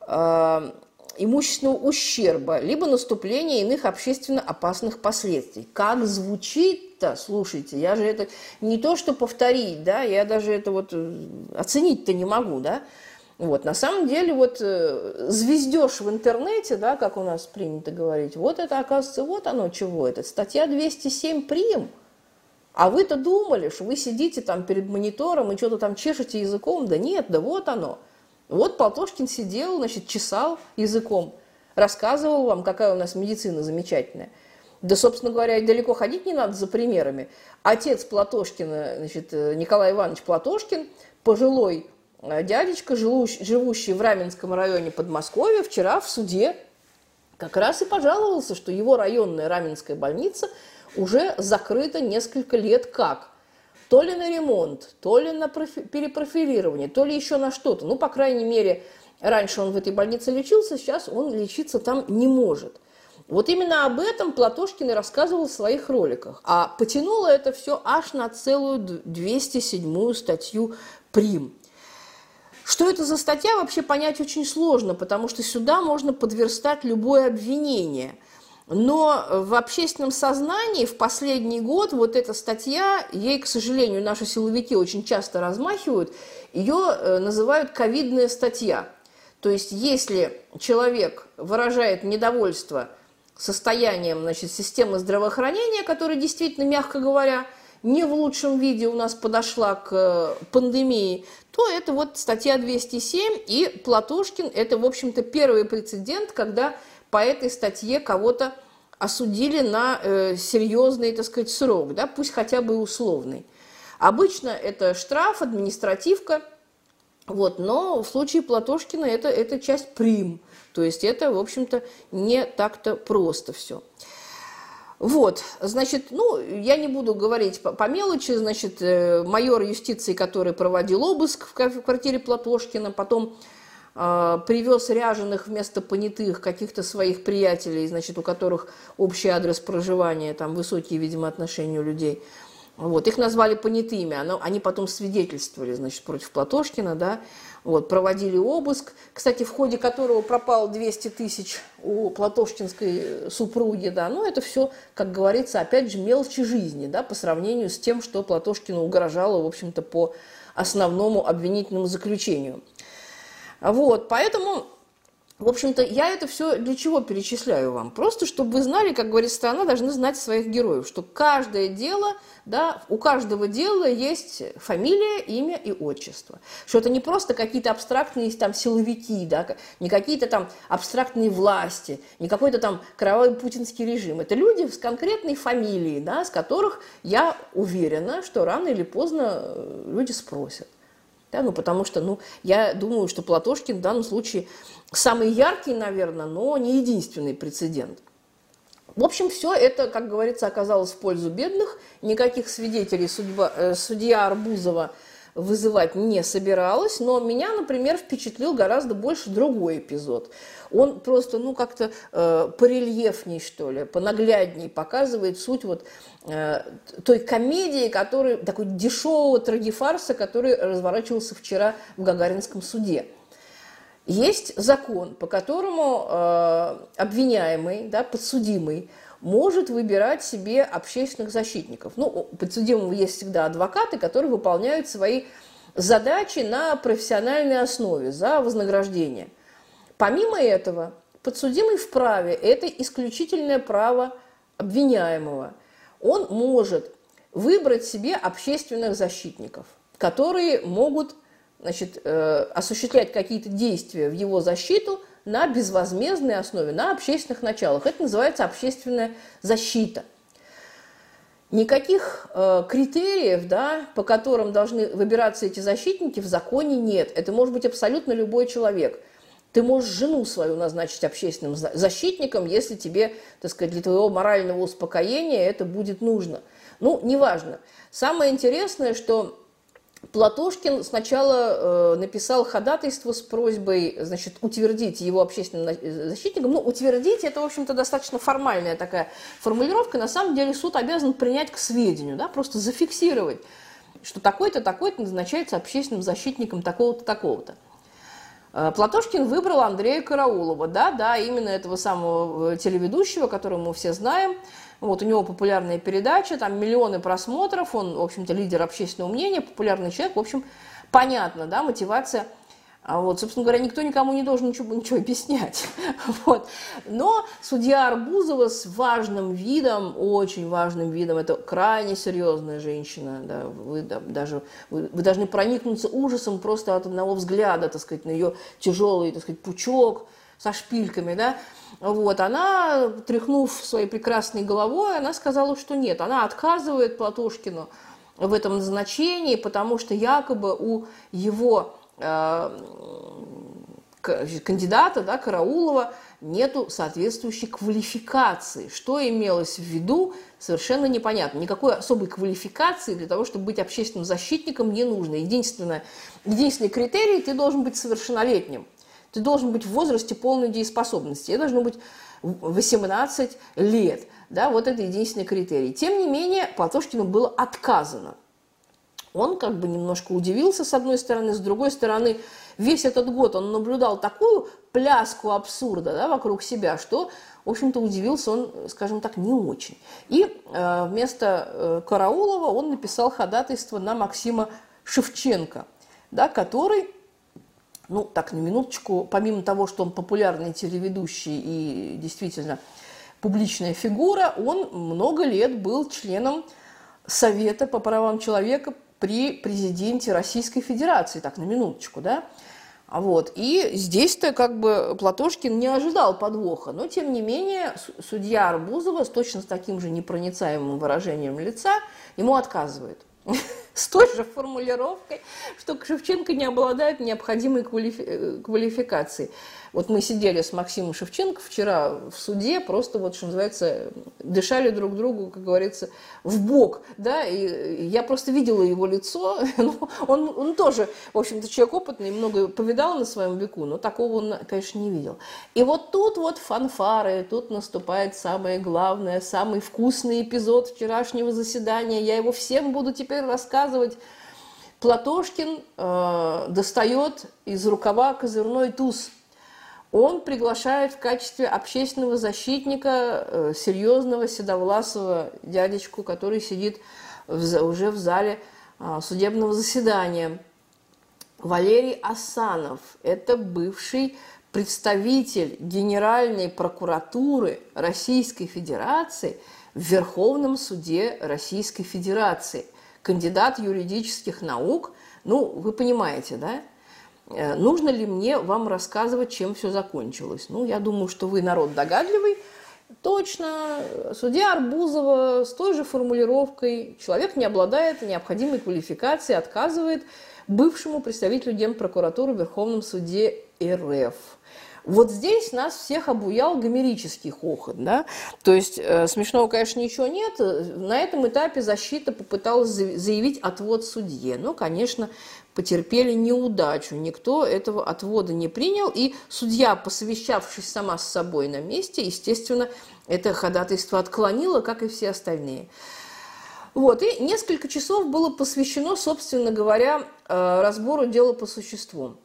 э, имущественного ущерба, либо наступление иных общественно опасных последствий. Как звучит-то, слушайте, я же это не то, что повторить, да, я даже это вот э, оценить-то не могу, да, вот, на самом деле, вот э, звездеж в интернете, да, как у нас принято говорить, вот это, оказывается, вот оно чего. Это статья 207 прим. А вы-то думали, что вы сидите там перед монитором и что-то там чешете языком. Да нет, да вот оно. Вот Полтошкин сидел, значит, чесал языком, рассказывал вам, какая у нас медицина замечательная. Да, собственно говоря, далеко ходить не надо за примерами. Отец Платошкина, значит, э, Николай Иванович Платошкин, пожилой Э, дядечка, живущий в Раменском районе Подмосковья, вчера в суде как раз и пожаловался, что его районная Раменская больница уже закрыта несколько лет как. То ли на ремонт, то ли на перепрофилирование, то ли еще на что-то. Ну, по крайней мере, раньше он в этой больнице лечился, сейчас он лечиться там не может. Вот именно об этом Платошкин и рассказывал в своих роликах. А потянуло это все аж на целую 207 статью «Прим». Что это за статья, вообще понять очень сложно, потому что сюда можно подверстать любое обвинение. Но в общественном сознании в последний год вот эта статья, ей, к сожалению, наши силовики очень часто размахивают, ее э, называют «ковидная статья». То есть если человек выражает недовольство состоянием значит, системы здравоохранения, которая действительно, мягко говоря, не в лучшем виде у нас подошла к э, пандемии, то это вот статья 207, и Платошкин – это, в общем-то, первый прецедент, когда по этой статье кого-то осудили на э, серьезный, так сказать, срок, да, пусть хотя бы условный. Обычно это штраф, административка, вот, но в случае Платошкина это, это часть прим, то есть это, в общем-то, не так-то просто все. Вот, значит, ну, я не буду говорить по, по мелочи, значит, э, майор юстиции, который проводил обыск в, квартире Платошкина, потом привез ряженых вместо понятых каких-то своих приятелей, значит, у которых общий адрес проживания, там высокие, видимо, отношения у людей. Вот, их назвали понятыми, они потом свидетельствовали, значит, против Платошкина, да, вот, проводили обыск, кстати, в ходе которого пропало 200 тысяч у платошкинской супруги, да, ну, это все, как говорится, опять же, мелочи жизни, да, по сравнению с тем, что Платошкину угрожало, в общем-то, по основному обвинительному заключению. Вот, поэтому в общем-то, я это все для чего перечисляю вам? Просто, чтобы вы знали, как говорит страна, должны знать своих героев, что каждое дело, да, у каждого дела есть фамилия, имя и отчество. Что это не просто какие-то абстрактные там силовики, да, не какие-то там абстрактные власти, не какой-то там кровавый путинский режим. Это люди с конкретной фамилией, да, с которых я уверена, что рано или поздно э, люди спросят. Да, ну, потому что, ну, я думаю, что Платошкин в данном случае самый яркий, наверное, но не единственный прецедент. В общем, все это, как говорится, оказалось в пользу бедных. Никаких свидетелей судьба, э, судья Арбузова вызывать не собиралась, но меня, например, впечатлил гораздо больше другой эпизод. Он просто, ну, как-то э, порельефней, что ли, понаглядней показывает суть вот э, той комедии, который, такой дешевого трагефарса, который разворачивался вчера в Гагаринском суде. Есть закон, по которому э, обвиняемый, да, подсудимый, может выбирать себе общественных защитников. Ну, у подсудимого есть всегда адвокаты, которые выполняют свои задачи на профессиональной основе за вознаграждение. Помимо этого, подсудимый вправе, это исключительное право обвиняемого, он может выбрать себе общественных защитников, которые могут значит, э, осуществлять какие-то действия в его защиту на безвозмездной основе, на общественных началах. Это называется общественная защита. Никаких э, критериев, да, по которым должны выбираться эти защитники, в законе нет. Это может быть абсолютно любой человек. Ты можешь жену свою назначить общественным защитником, если тебе, так сказать, для твоего морального успокоения это будет нужно. Ну, неважно. Самое интересное, что Платошкин сначала э, написал ходатайство с просьбой значит, утвердить его общественным защитником. Ну, утвердить – это, в общем-то, достаточно формальная такая формулировка. На самом деле суд обязан принять к сведению, да, просто зафиксировать, что такой-то, такой-то назначается общественным защитником такого-то, такого-то. Э, Платошкин выбрал Андрея Караулова, да, да, именно этого самого э, телеведущего, которого мы все знаем – вот у него популярная передача, там миллионы просмотров, он, в общем-то, лидер общественного мнения, популярный человек. В общем, понятно, да, мотивация. А вот, собственно говоря, никто никому не должен ничего, ничего объяснять. *laughs* Вот. Но судья Арбузова с важным видом, очень важным видом, это крайне серьезная женщина. Да, вы, да, даже, вы, вы должны проникнуться ужасом просто от одного взгляда, так сказать, на ее тяжелый, так сказать, пучок со шпильками, да, вот, она, тряхнув своей прекрасной головой, она сказала, что нет, она отказывает Платошкину в этом назначении, потому что якобы у его э, кандидата, да, Караулова, нету соответствующей квалификации. Что имелось в виду, совершенно непонятно. Никакой особой квалификации для того, чтобы быть общественным защитником, не нужно. Единственное, единственный критерий – ты должен быть совершеннолетним. Ты должен быть в возрасте полной дееспособности. Это должно быть 18 лет. Да, вот это единственный критерий. Тем не менее, Платошкину было отказано. Он как бы немножко удивился с одной стороны, с другой стороны, весь этот год он наблюдал такую пляску абсурда да, вокруг себя, что, в общем-то, удивился он, скажем так, не очень. И э, вместо э, Караулова он написал ходатайство на Максима Шевченко, да, который ну, так, на минуточку, помимо того, что он популярный телеведущий и действительно публичная фигура, он много лет был членом Совета по правам человека при президенте Российской Федерации, так, на минуточку, да. Вот. И здесь-то как бы Платошкин не ожидал подвоха, но тем не менее судья Арбузова с точно таким же непроницаемым выражением лица ему отказывает. *laughs* с той же формулировкой, что Шевченко не обладает необходимой квалифи- квалификацией. Вот мы сидели с Максимом Шевченко вчера в суде, просто вот, что называется, дышали друг другу, как говорится, в бок, да, и я просто видела его лицо, *laughs* ну, он, он тоже, в общем-то, человек опытный, много повидал на своем веку, но такого он, конечно, не видел. И вот тут вот фанфары, тут наступает самое главное, самый вкусный эпизод вчерашнего заседания, я его всем буду теперь рассказывать, Платошкин э, достает из рукава козырной туз – он приглашает в качестве общественного защитника э, серьезного седовласого дядечку, который сидит в, уже в зале э, судебного заседания. Валерий Асанов – это бывший представитель Генеральной прокуратуры Российской Федерации в Верховном суде Российской Федерации, кандидат юридических наук. Ну, вы понимаете, да? Э, нужно ли мне вам рассказывать, чем все закончилось? Ну, я думаю, что вы народ догадливый. Точно, судья Арбузова с той же формулировкой «человек не обладает необходимой квалификацией, отказывает бывшему представителю Генпрокуратуры в Верховном суде РФ». Вот здесь нас всех обуял гомерический хохот, да, то есть э, смешного, конечно, ничего нет. На этом этапе защита попыталась заявить отвод судье, но, конечно, потерпели неудачу. Никто этого отвода не принял, и судья, посовещавшись сама с собой на месте, естественно, это ходатайство отклонила, как и все остальные. Вот, и несколько часов было посвящено, собственно говоря, э, разбору дела по существу.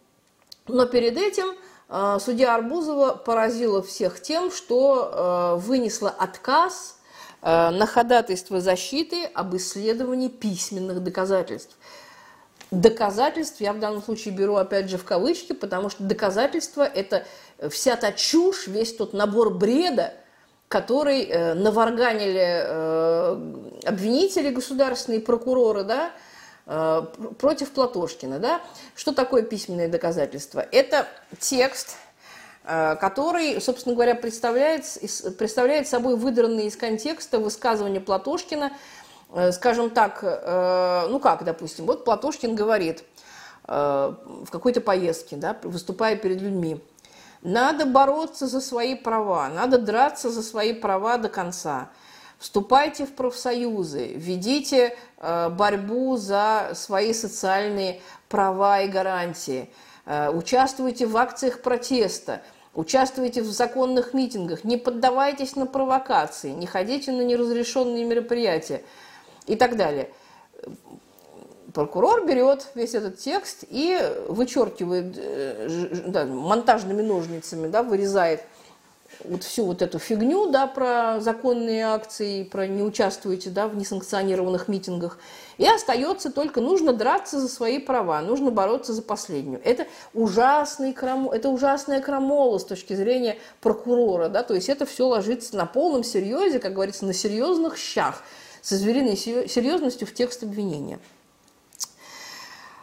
Но перед этим э, судья Арбузова поразила всех тем, что э, вынесла отказ на ходатайство защиты об исследовании письменных доказательств – доказательств, я в данном случае беру опять же в кавычки, потому что доказательства – это вся та чушь, весь тот набор бреда, который э, наварганили э, обвинители государственные, прокуроры, да, э, против Платошкина. Да? Что такое письменное доказательство? Это текст, э, который, собственно говоря, представляет, представляет собой выдранные из контекста высказывания Платошкина, скажем так, э, ну как, допустим, вот Платошкин говорит э, в какой-то поездке, да, выступая перед людьми, надо бороться за свои права, надо драться за свои права до конца. Вступайте в профсоюзы, ведите э, борьбу за свои социальные права и гарантии, э, участвуйте в акциях протеста, участвуйте в законных митингах, не поддавайтесь на провокации, не ходите на неразрешенные мероприятия и так далее прокурор берет весь этот текст и вычеркивает э, да, монтажными ножницами, да, вырезает вот всю вот эту фигню, да, про законные акции, про не участвуйте, да, в несанкционированных митингах. И остается только нужно драться за свои права, нужно бороться за последнюю. Это ужасный крам, это ужасная крамола с точки зрения прокурора, да, то есть это все ложится на полном серьезе, как говорится, на серьезных щах, со звериной серьезностью в текст обвинения.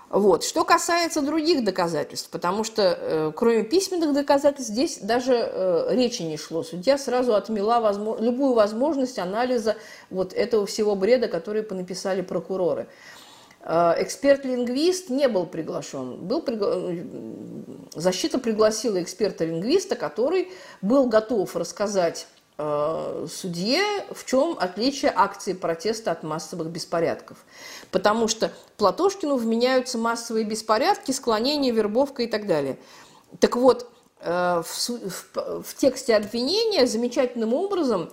Вот. Что касается других доказательств, потому что э, кроме письменных доказательств здесь даже э, речи не шло. Судья сразу отмела возможно, любую возможность анализа вот этого всего бреда, который понаписали прокуроры. Э, эксперт-лингвист не был приглашен. Был пригла... Э, защита пригласила эксперта-лингвиста, который был готов рассказать судье, в чем отличие акции протеста от массовых беспорядков. Потому что Платошкину вменяются массовые беспорядки, склонение, вербовка и так далее. Так вот, э, в, в, в тексте обвинения замечательным образом э,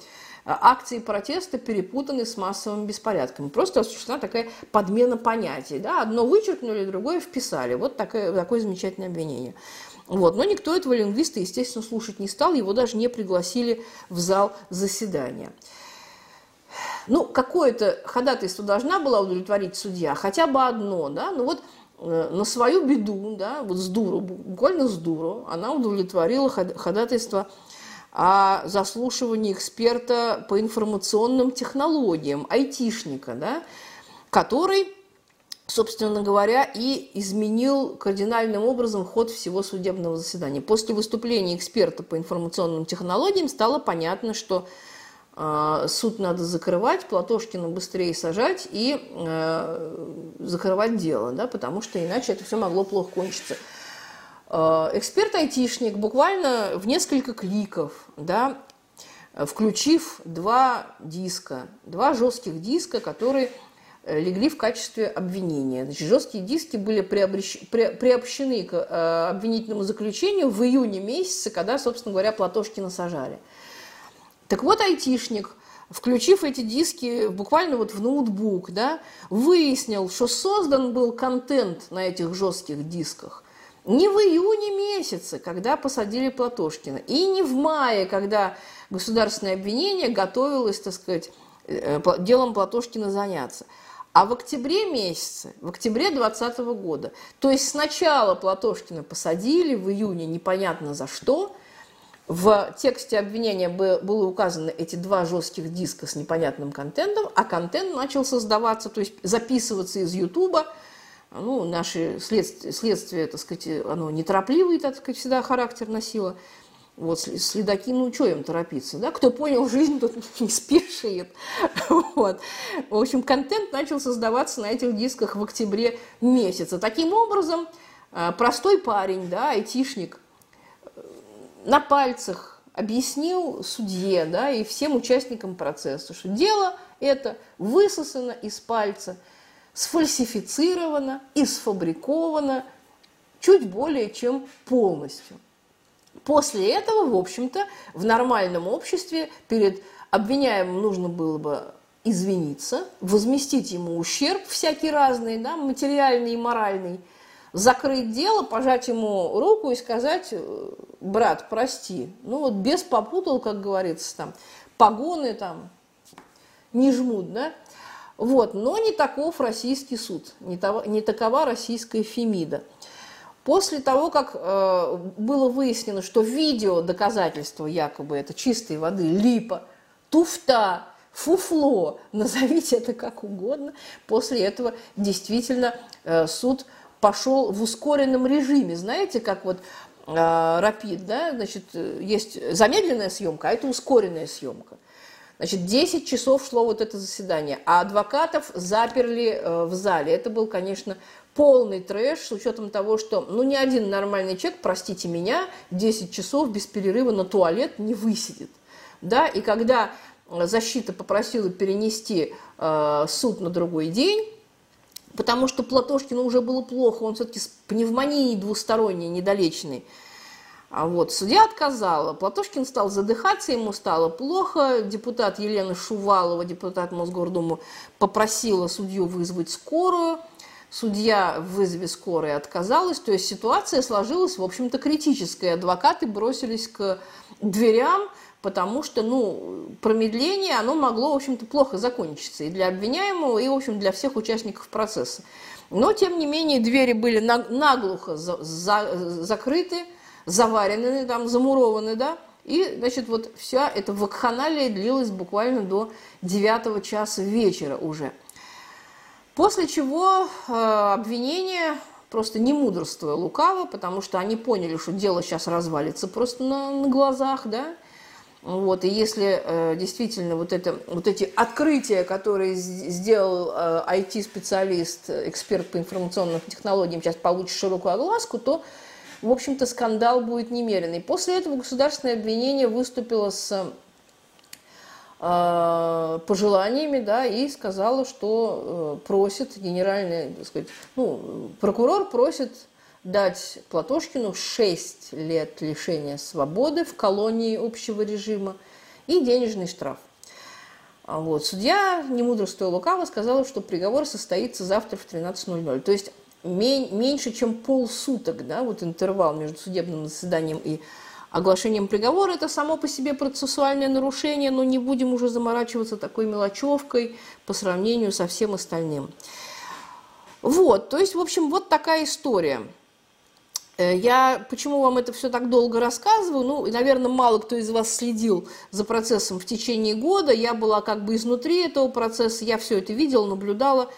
акции протеста перепутаны с массовыми беспорядками. Просто осуществлена такая подмена понятий. Да? Одно вычеркнули, другое вписали. Вот такое, такое замечательное обвинение. Вот. Но никто этого лингвиста, естественно, слушать не стал, его даже не пригласили в зал заседания. Ну, какое-то ходатайство должна была удовлетворить судья, хотя бы одно, да, ну вот э, на свою беду, да, вот с дуру, буквально с дуру, она удовлетворила ходатайство о заслушивании эксперта по информационным технологиям, айтишника, да, который собственно говоря, и изменил кардинальным образом ход всего судебного заседания. После выступления эксперта по информационным технологиям стало понятно, что э, суд надо закрывать, Платошкина быстрее сажать и э, закрывать дело, да, потому что иначе это все могло плохо кончиться. Э, Эксперт-айтишник буквально в несколько кликов, да, включив два диска, два жестких диска, которые легли в качестве обвинения. Значит, жесткие диски были приобрещ... при... приобщены к э, обвинительному заключению в июне месяце, когда, собственно говоря, Платошкина сажали. Так вот, айтишник, включив эти диски буквально вот в ноутбук, да, выяснил, что создан был контент на этих жестких дисках не в июне месяце, когда посадили Платошкина, и не в мае, когда государственное обвинение готовилось, так сказать, э, делом Платошкина заняться – а в октябре месяце, в октябре 2020 года, то есть сначала Платошкина посадили, в июне непонятно за что, в тексте обвинения было указано эти два жестких диска с непонятным контентом, а контент начал создаваться, то есть записываться из Ютуба. Ну, наше следствие, следствие, так сказать, оно неторопливый, так сказать, всегда характер носило. Вот следаки, ну что им торопиться, да? Кто понял жизнь, тот *laughs* не спешит. Вот. В общем, контент начал создаваться на этих дисках в октябре месяце. Таким образом, э, простой парень, да, айтишник, э, на пальцах объяснил судье, да, и всем участникам процесса, что дело это высосано из пальца, сфальсифицировано и сфабриковано чуть более чем полностью. После этого, в общем-то, в нормальном обществе перед обвиняемым нужно было бы извиниться, возместить ему ущерб всякий разный, да, материальный и моральный, закрыть дело, пожать ему руку и сказать, брат, прости. Ну вот без попутал, как говорится, там, погоны там не жмут, да. Вот, но не таков российский суд, не, того, не такова российская Фемида. После того, как э, было выяснено, что видео доказательства якобы это чистой воды липа, туфта, фуфло, *laughs* назовите это как угодно, после этого действительно э, суд пошел в ускоренном режиме. Знаете, как вот э, рапид, да, значит, есть замедленная съемка, а это ускоренная съемка. Значит, 10 часов шло вот это заседание, а адвокатов заперли э, в зале. Это был, конечно, полный трэш с учетом того, что ну ни один нормальный человек, простите меня, 10 часов без перерыва на туалет не высидит. Да? И когда защита попросила перенести э, суд на другой день, потому что Платошкину уже было плохо, он все-таки с пневмонией двусторонней, недолеченной. А вот, судья отказала. Платошкин стал задыхаться, ему стало плохо. Депутат Елена Шувалова, депутат Мосгордумы, попросила судью вызвать скорую. Судья в вызове скорой отказалась. То есть ситуация сложилась, в общем-то, критическая. Адвокаты бросились к дверям, потому что, ну, промедление, оно могло, в общем-то, плохо закончиться и для обвиняемого, и, в общем, для всех участников процесса. Но, тем не менее, двери были наглухо за, за, закрыты, заварены, там, замурованы, да, и, значит, вот вся эта вакханалия длилась буквально до 9 часа вечера уже. После чего э, обвинение просто не мудрствуя лукаво, потому что они поняли, что дело сейчас развалится просто на, на глазах, да, вот, и если э, действительно вот, это, вот эти открытия, которые сделал э, IT-специалист, эксперт по информационным технологиям, сейчас получит широкую огласку, то в общем-то, скандал будет немеренный. После этого государственное обвинение выступило с пожеланиями, да, и сказала, что э, просит генеральный, так сказать, ну, прокурор просит дать Платошкину 6 лет лишения свободы в колонии общего режима и денежный штраф. А вот. Судья, не мудрствуя лукаво, сказала, что приговор состоится завтра в 13.00. То есть меньше, чем полсуток, да, вот интервал между судебным заседанием и оглашением приговора, это само по себе процессуальное нарушение, но не будем уже заморачиваться такой мелочевкой по сравнению со всем остальным. Вот, то есть, в общем, вот такая история. Э, я почему вам это все так долго рассказываю? Ну, наверное, мало кто из вас следил за процессом в течение года. Я была как бы изнутри этого процесса, я все это видела, наблюдала.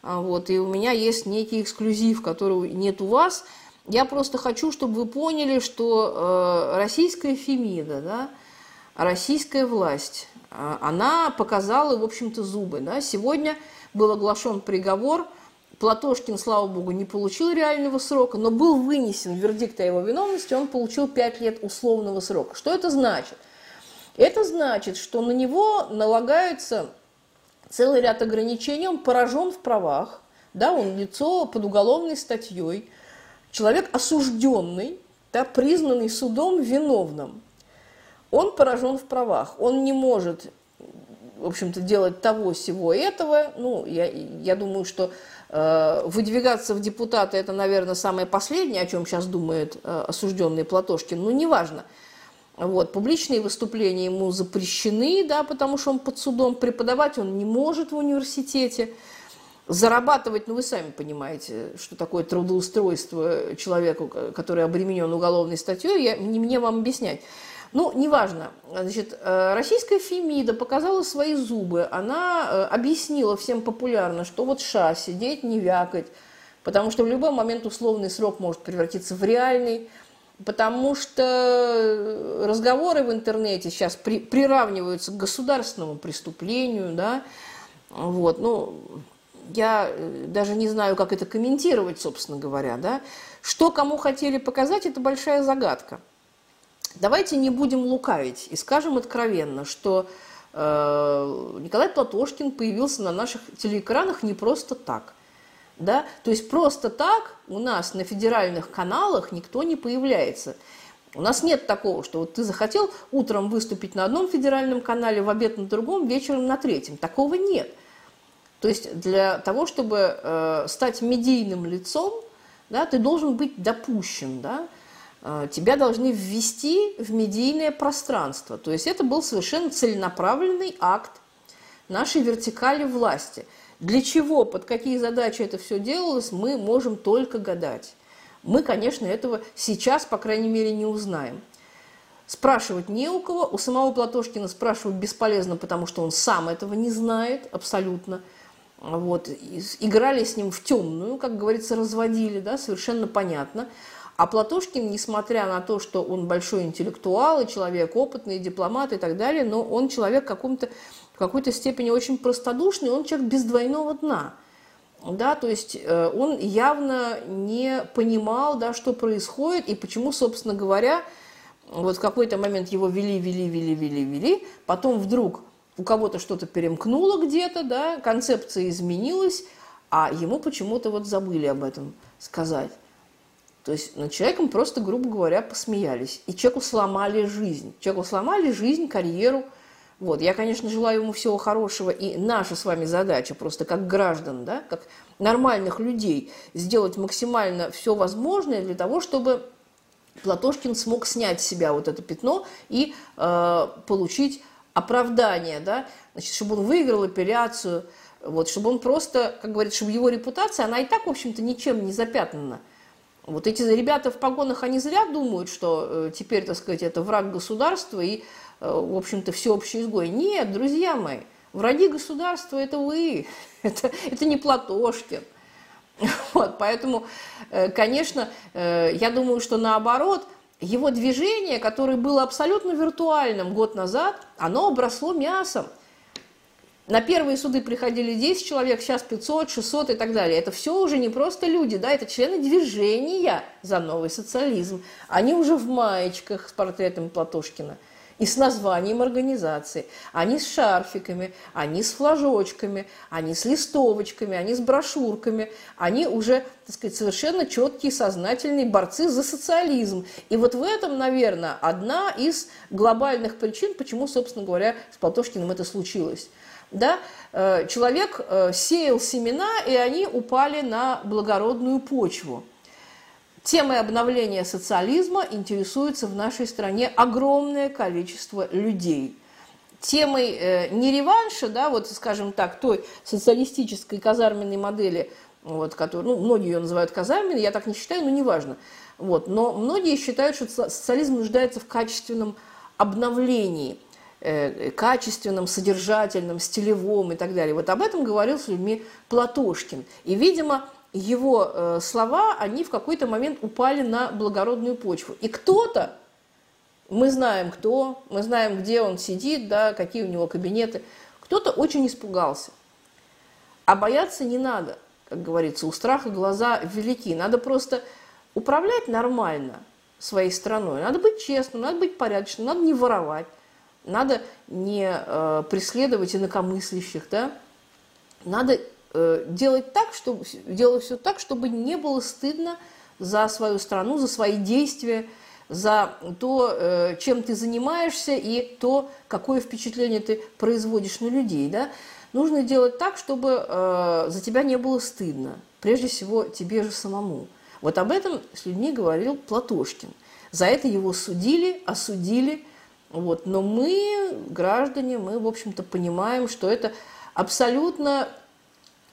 А, вот, и у меня есть некий эксклюзив, которого нет у вас. Я просто хочу, чтобы вы поняли, что э, российская Фемида, да, российская власть, э, она показала, в общем-то, зубы. Да. Сегодня был оглашен приговор, Платошкин, слава богу, не получил реального срока, но был вынесен вердикт о его виновности, он получил 5 лет условного срока. Что это значит? Это значит, что на него налагаются целый ряд ограничений, он поражен в правах, да, он лицо под уголовной статьей, человек осужденный, да, признанный судом виновным, он поражен в правах, он не может, в общем-то, делать того, всего этого, ну, я, я думаю, что э, выдвигаться в депутаты, это, наверное, самое последнее, о чем сейчас думает э, осужденный Платошкин, ну, неважно, вот, публичные выступления ему запрещены, да, потому что он под судом. Преподавать он не может в университете. Зарабатывать, ну вы сами понимаете, что такое трудоустройство человеку, который обременен уголовной статьей, я, не мне вам объяснять. Ну, неважно. Значит, э, российская Фемида показала свои зубы. Она э, объяснила всем популярно, что вот ша, сидеть, не вякать, потому что в любой момент условный срок может превратиться в реальный потому что разговоры в интернете сейчас при, приравниваются к государственному преступлению, да, вот, ну, я э, даже не знаю, как это комментировать, собственно говоря, да. Что кому хотели показать, это большая загадка. Давайте не будем лукавить и скажем откровенно, что э, Николай Платошкин появился на наших телеэкранах не просто так. Да? То есть просто так у нас на федеральных каналах никто не появляется. У нас нет такого, что вот ты захотел утром выступить на одном федеральном канале, в обед на другом, вечером на третьем. Такого нет. То есть для того, чтобы э, стать медийным лицом, да, ты должен быть допущен, да, э, тебя должны ввести в медийное пространство. То есть это был совершенно целенаправленный акт нашей вертикали власти. Для чего, под какие задачи это все делалось, мы можем только гадать. Мы, конечно, этого сейчас, по крайней мере, не узнаем. Спрашивать не у кого. У самого Платошкина спрашивать бесполезно, потому что он сам этого не знает абсолютно. Вот. Играли с ним в темную, как говорится, разводили, да, совершенно понятно. А Платошкин, несмотря на то, что он большой интеллектуал и человек опытный, дипломат и так далее, но он человек каком-то, в какой-то степени очень простодушный, он человек без двойного дна. Да, то есть э, он явно не понимал, да, что происходит и почему, собственно говоря, вот в какой-то момент его вели, вели, вели, вели, вели, потом вдруг у кого-то что-то перемкнуло где-то, да, концепция изменилась, а ему почему-то вот забыли об этом сказать. То есть над человеком просто, грубо говоря, посмеялись. И человеку сломали жизнь. Человеку сломали жизнь, карьеру. Вот. Я, конечно, желаю ему всего хорошего. И наша с вами задача просто как граждан, да, как нормальных людей, сделать максимально все возможное для того, чтобы Платошкин смог снять с себя вот это пятно и э, получить оправдание, да, значит, чтобы он выиграл апелляцию, вот, чтобы он просто, как говорится, чтобы его репутация, она и так, в общем-то, ничем не запятнана. Вот эти ребята в погонах, они зря думают, что э, теперь, так сказать, это враг государства и, э, в общем-то, всеобщий изгой. Нет, друзья мои, враги государства – это вы, *laughs* это, это не Платошкин. *laughs* Вот, поэтому, э, конечно, я думаю, что наоборот, его движение, которое было абсолютно виртуальным год назад, оно обросло мясом. На первые суды приходили 10 человек, сейчас 500, 600 и так далее. Это все уже не просто люди, да, это члены движения за новый социализм. Они уже в маечках с портретом Платошкина – и с названием организации. Они с шарфиками, они с флажочками, они с листовочками, они с брошюрками. Они уже, так сказать, совершенно четкие, сознательные борцы за социализм. И вот в этом, наверное, одна из глобальных причин, почему, собственно говоря, с Платошкиным это случилось. Да? Э, человек э, сеял семена, и они упали на благородную почву. Темой обновления социализма интересуется в нашей стране огромное количество людей. Темой э, не реванша, да, вот, скажем так, той социалистической казарменной модели, вот, которую, ну, многие ее называют казарменной, я так не считаю, но неважно. Вот, но многие считают, что социализм нуждается в качественном обновлении, э, качественном, содержательном, стилевом и так далее. Вот об этом говорил с людьми Платошкин. И, видимо, его э, слова, они в какой-то момент упали на благородную почву. И кто-то, мы знаем кто, мы знаем, где он сидит, да, какие у него кабинеты, кто-то очень испугался. А бояться не надо, как говорится, у страха глаза велики. Надо просто управлять нормально своей страной. Надо быть честным, надо быть порядочным, надо не воровать, надо не э, преследовать инакомыслящих, да? надо делать так, чтобы, делать все так, чтобы не было стыдно за свою страну, за свои действия, за то, э, чем ты занимаешься и то, какое впечатление ты производишь на людей. Да? Нужно делать так, чтобы э, за тебя не было стыдно. Прежде всего, тебе же самому. Вот об этом с людьми говорил Платошкин. За это его судили, осудили. Вот. Но мы, граждане, мы, в общем-то, понимаем, что это абсолютно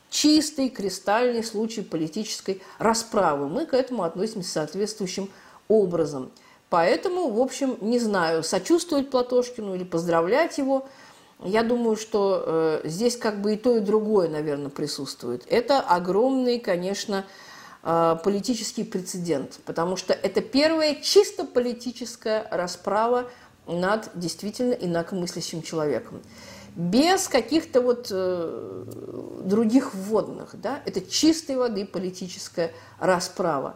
чистый, кристальный случай политической расправы. Мы к этому относимся соответствующим образом. Поэтому, в общем, не знаю, сочувствовать Платошкину или поздравлять его. Я думаю, что э, здесь как бы и то, и другое, наверное, присутствует. Это огромный, конечно, э, политический прецедент, потому что это первая чисто политическая расправа над действительно инакомыслящим человеком без каких-то вот э, других вводных. Да? Это чистой воды политическая расправа.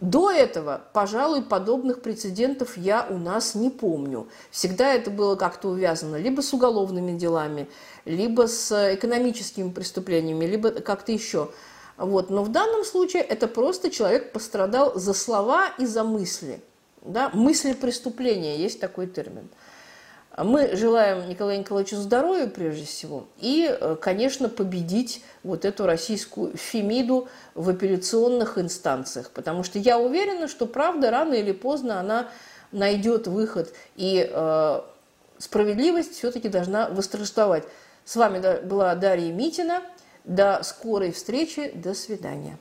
До этого, пожалуй, подобных прецедентов я у нас не помню. Всегда это было как-то увязано либо с уголовными делами, либо с экономическими преступлениями, либо как-то еще. Вот. Но в данном случае это просто человек пострадал за слова и за мысли. Да? Мысли преступления, есть такой термин. Мы желаем Николаю Николаевичу здоровья прежде всего и, э, конечно, победить вот эту российскую фемиду в апелляционных инстанциях, потому что я уверена, что правда рано или поздно она найдет выход и э, справедливость все-таки должна восторжествовать. С вами была Дарья Митина. До скорой встречи. До свидания.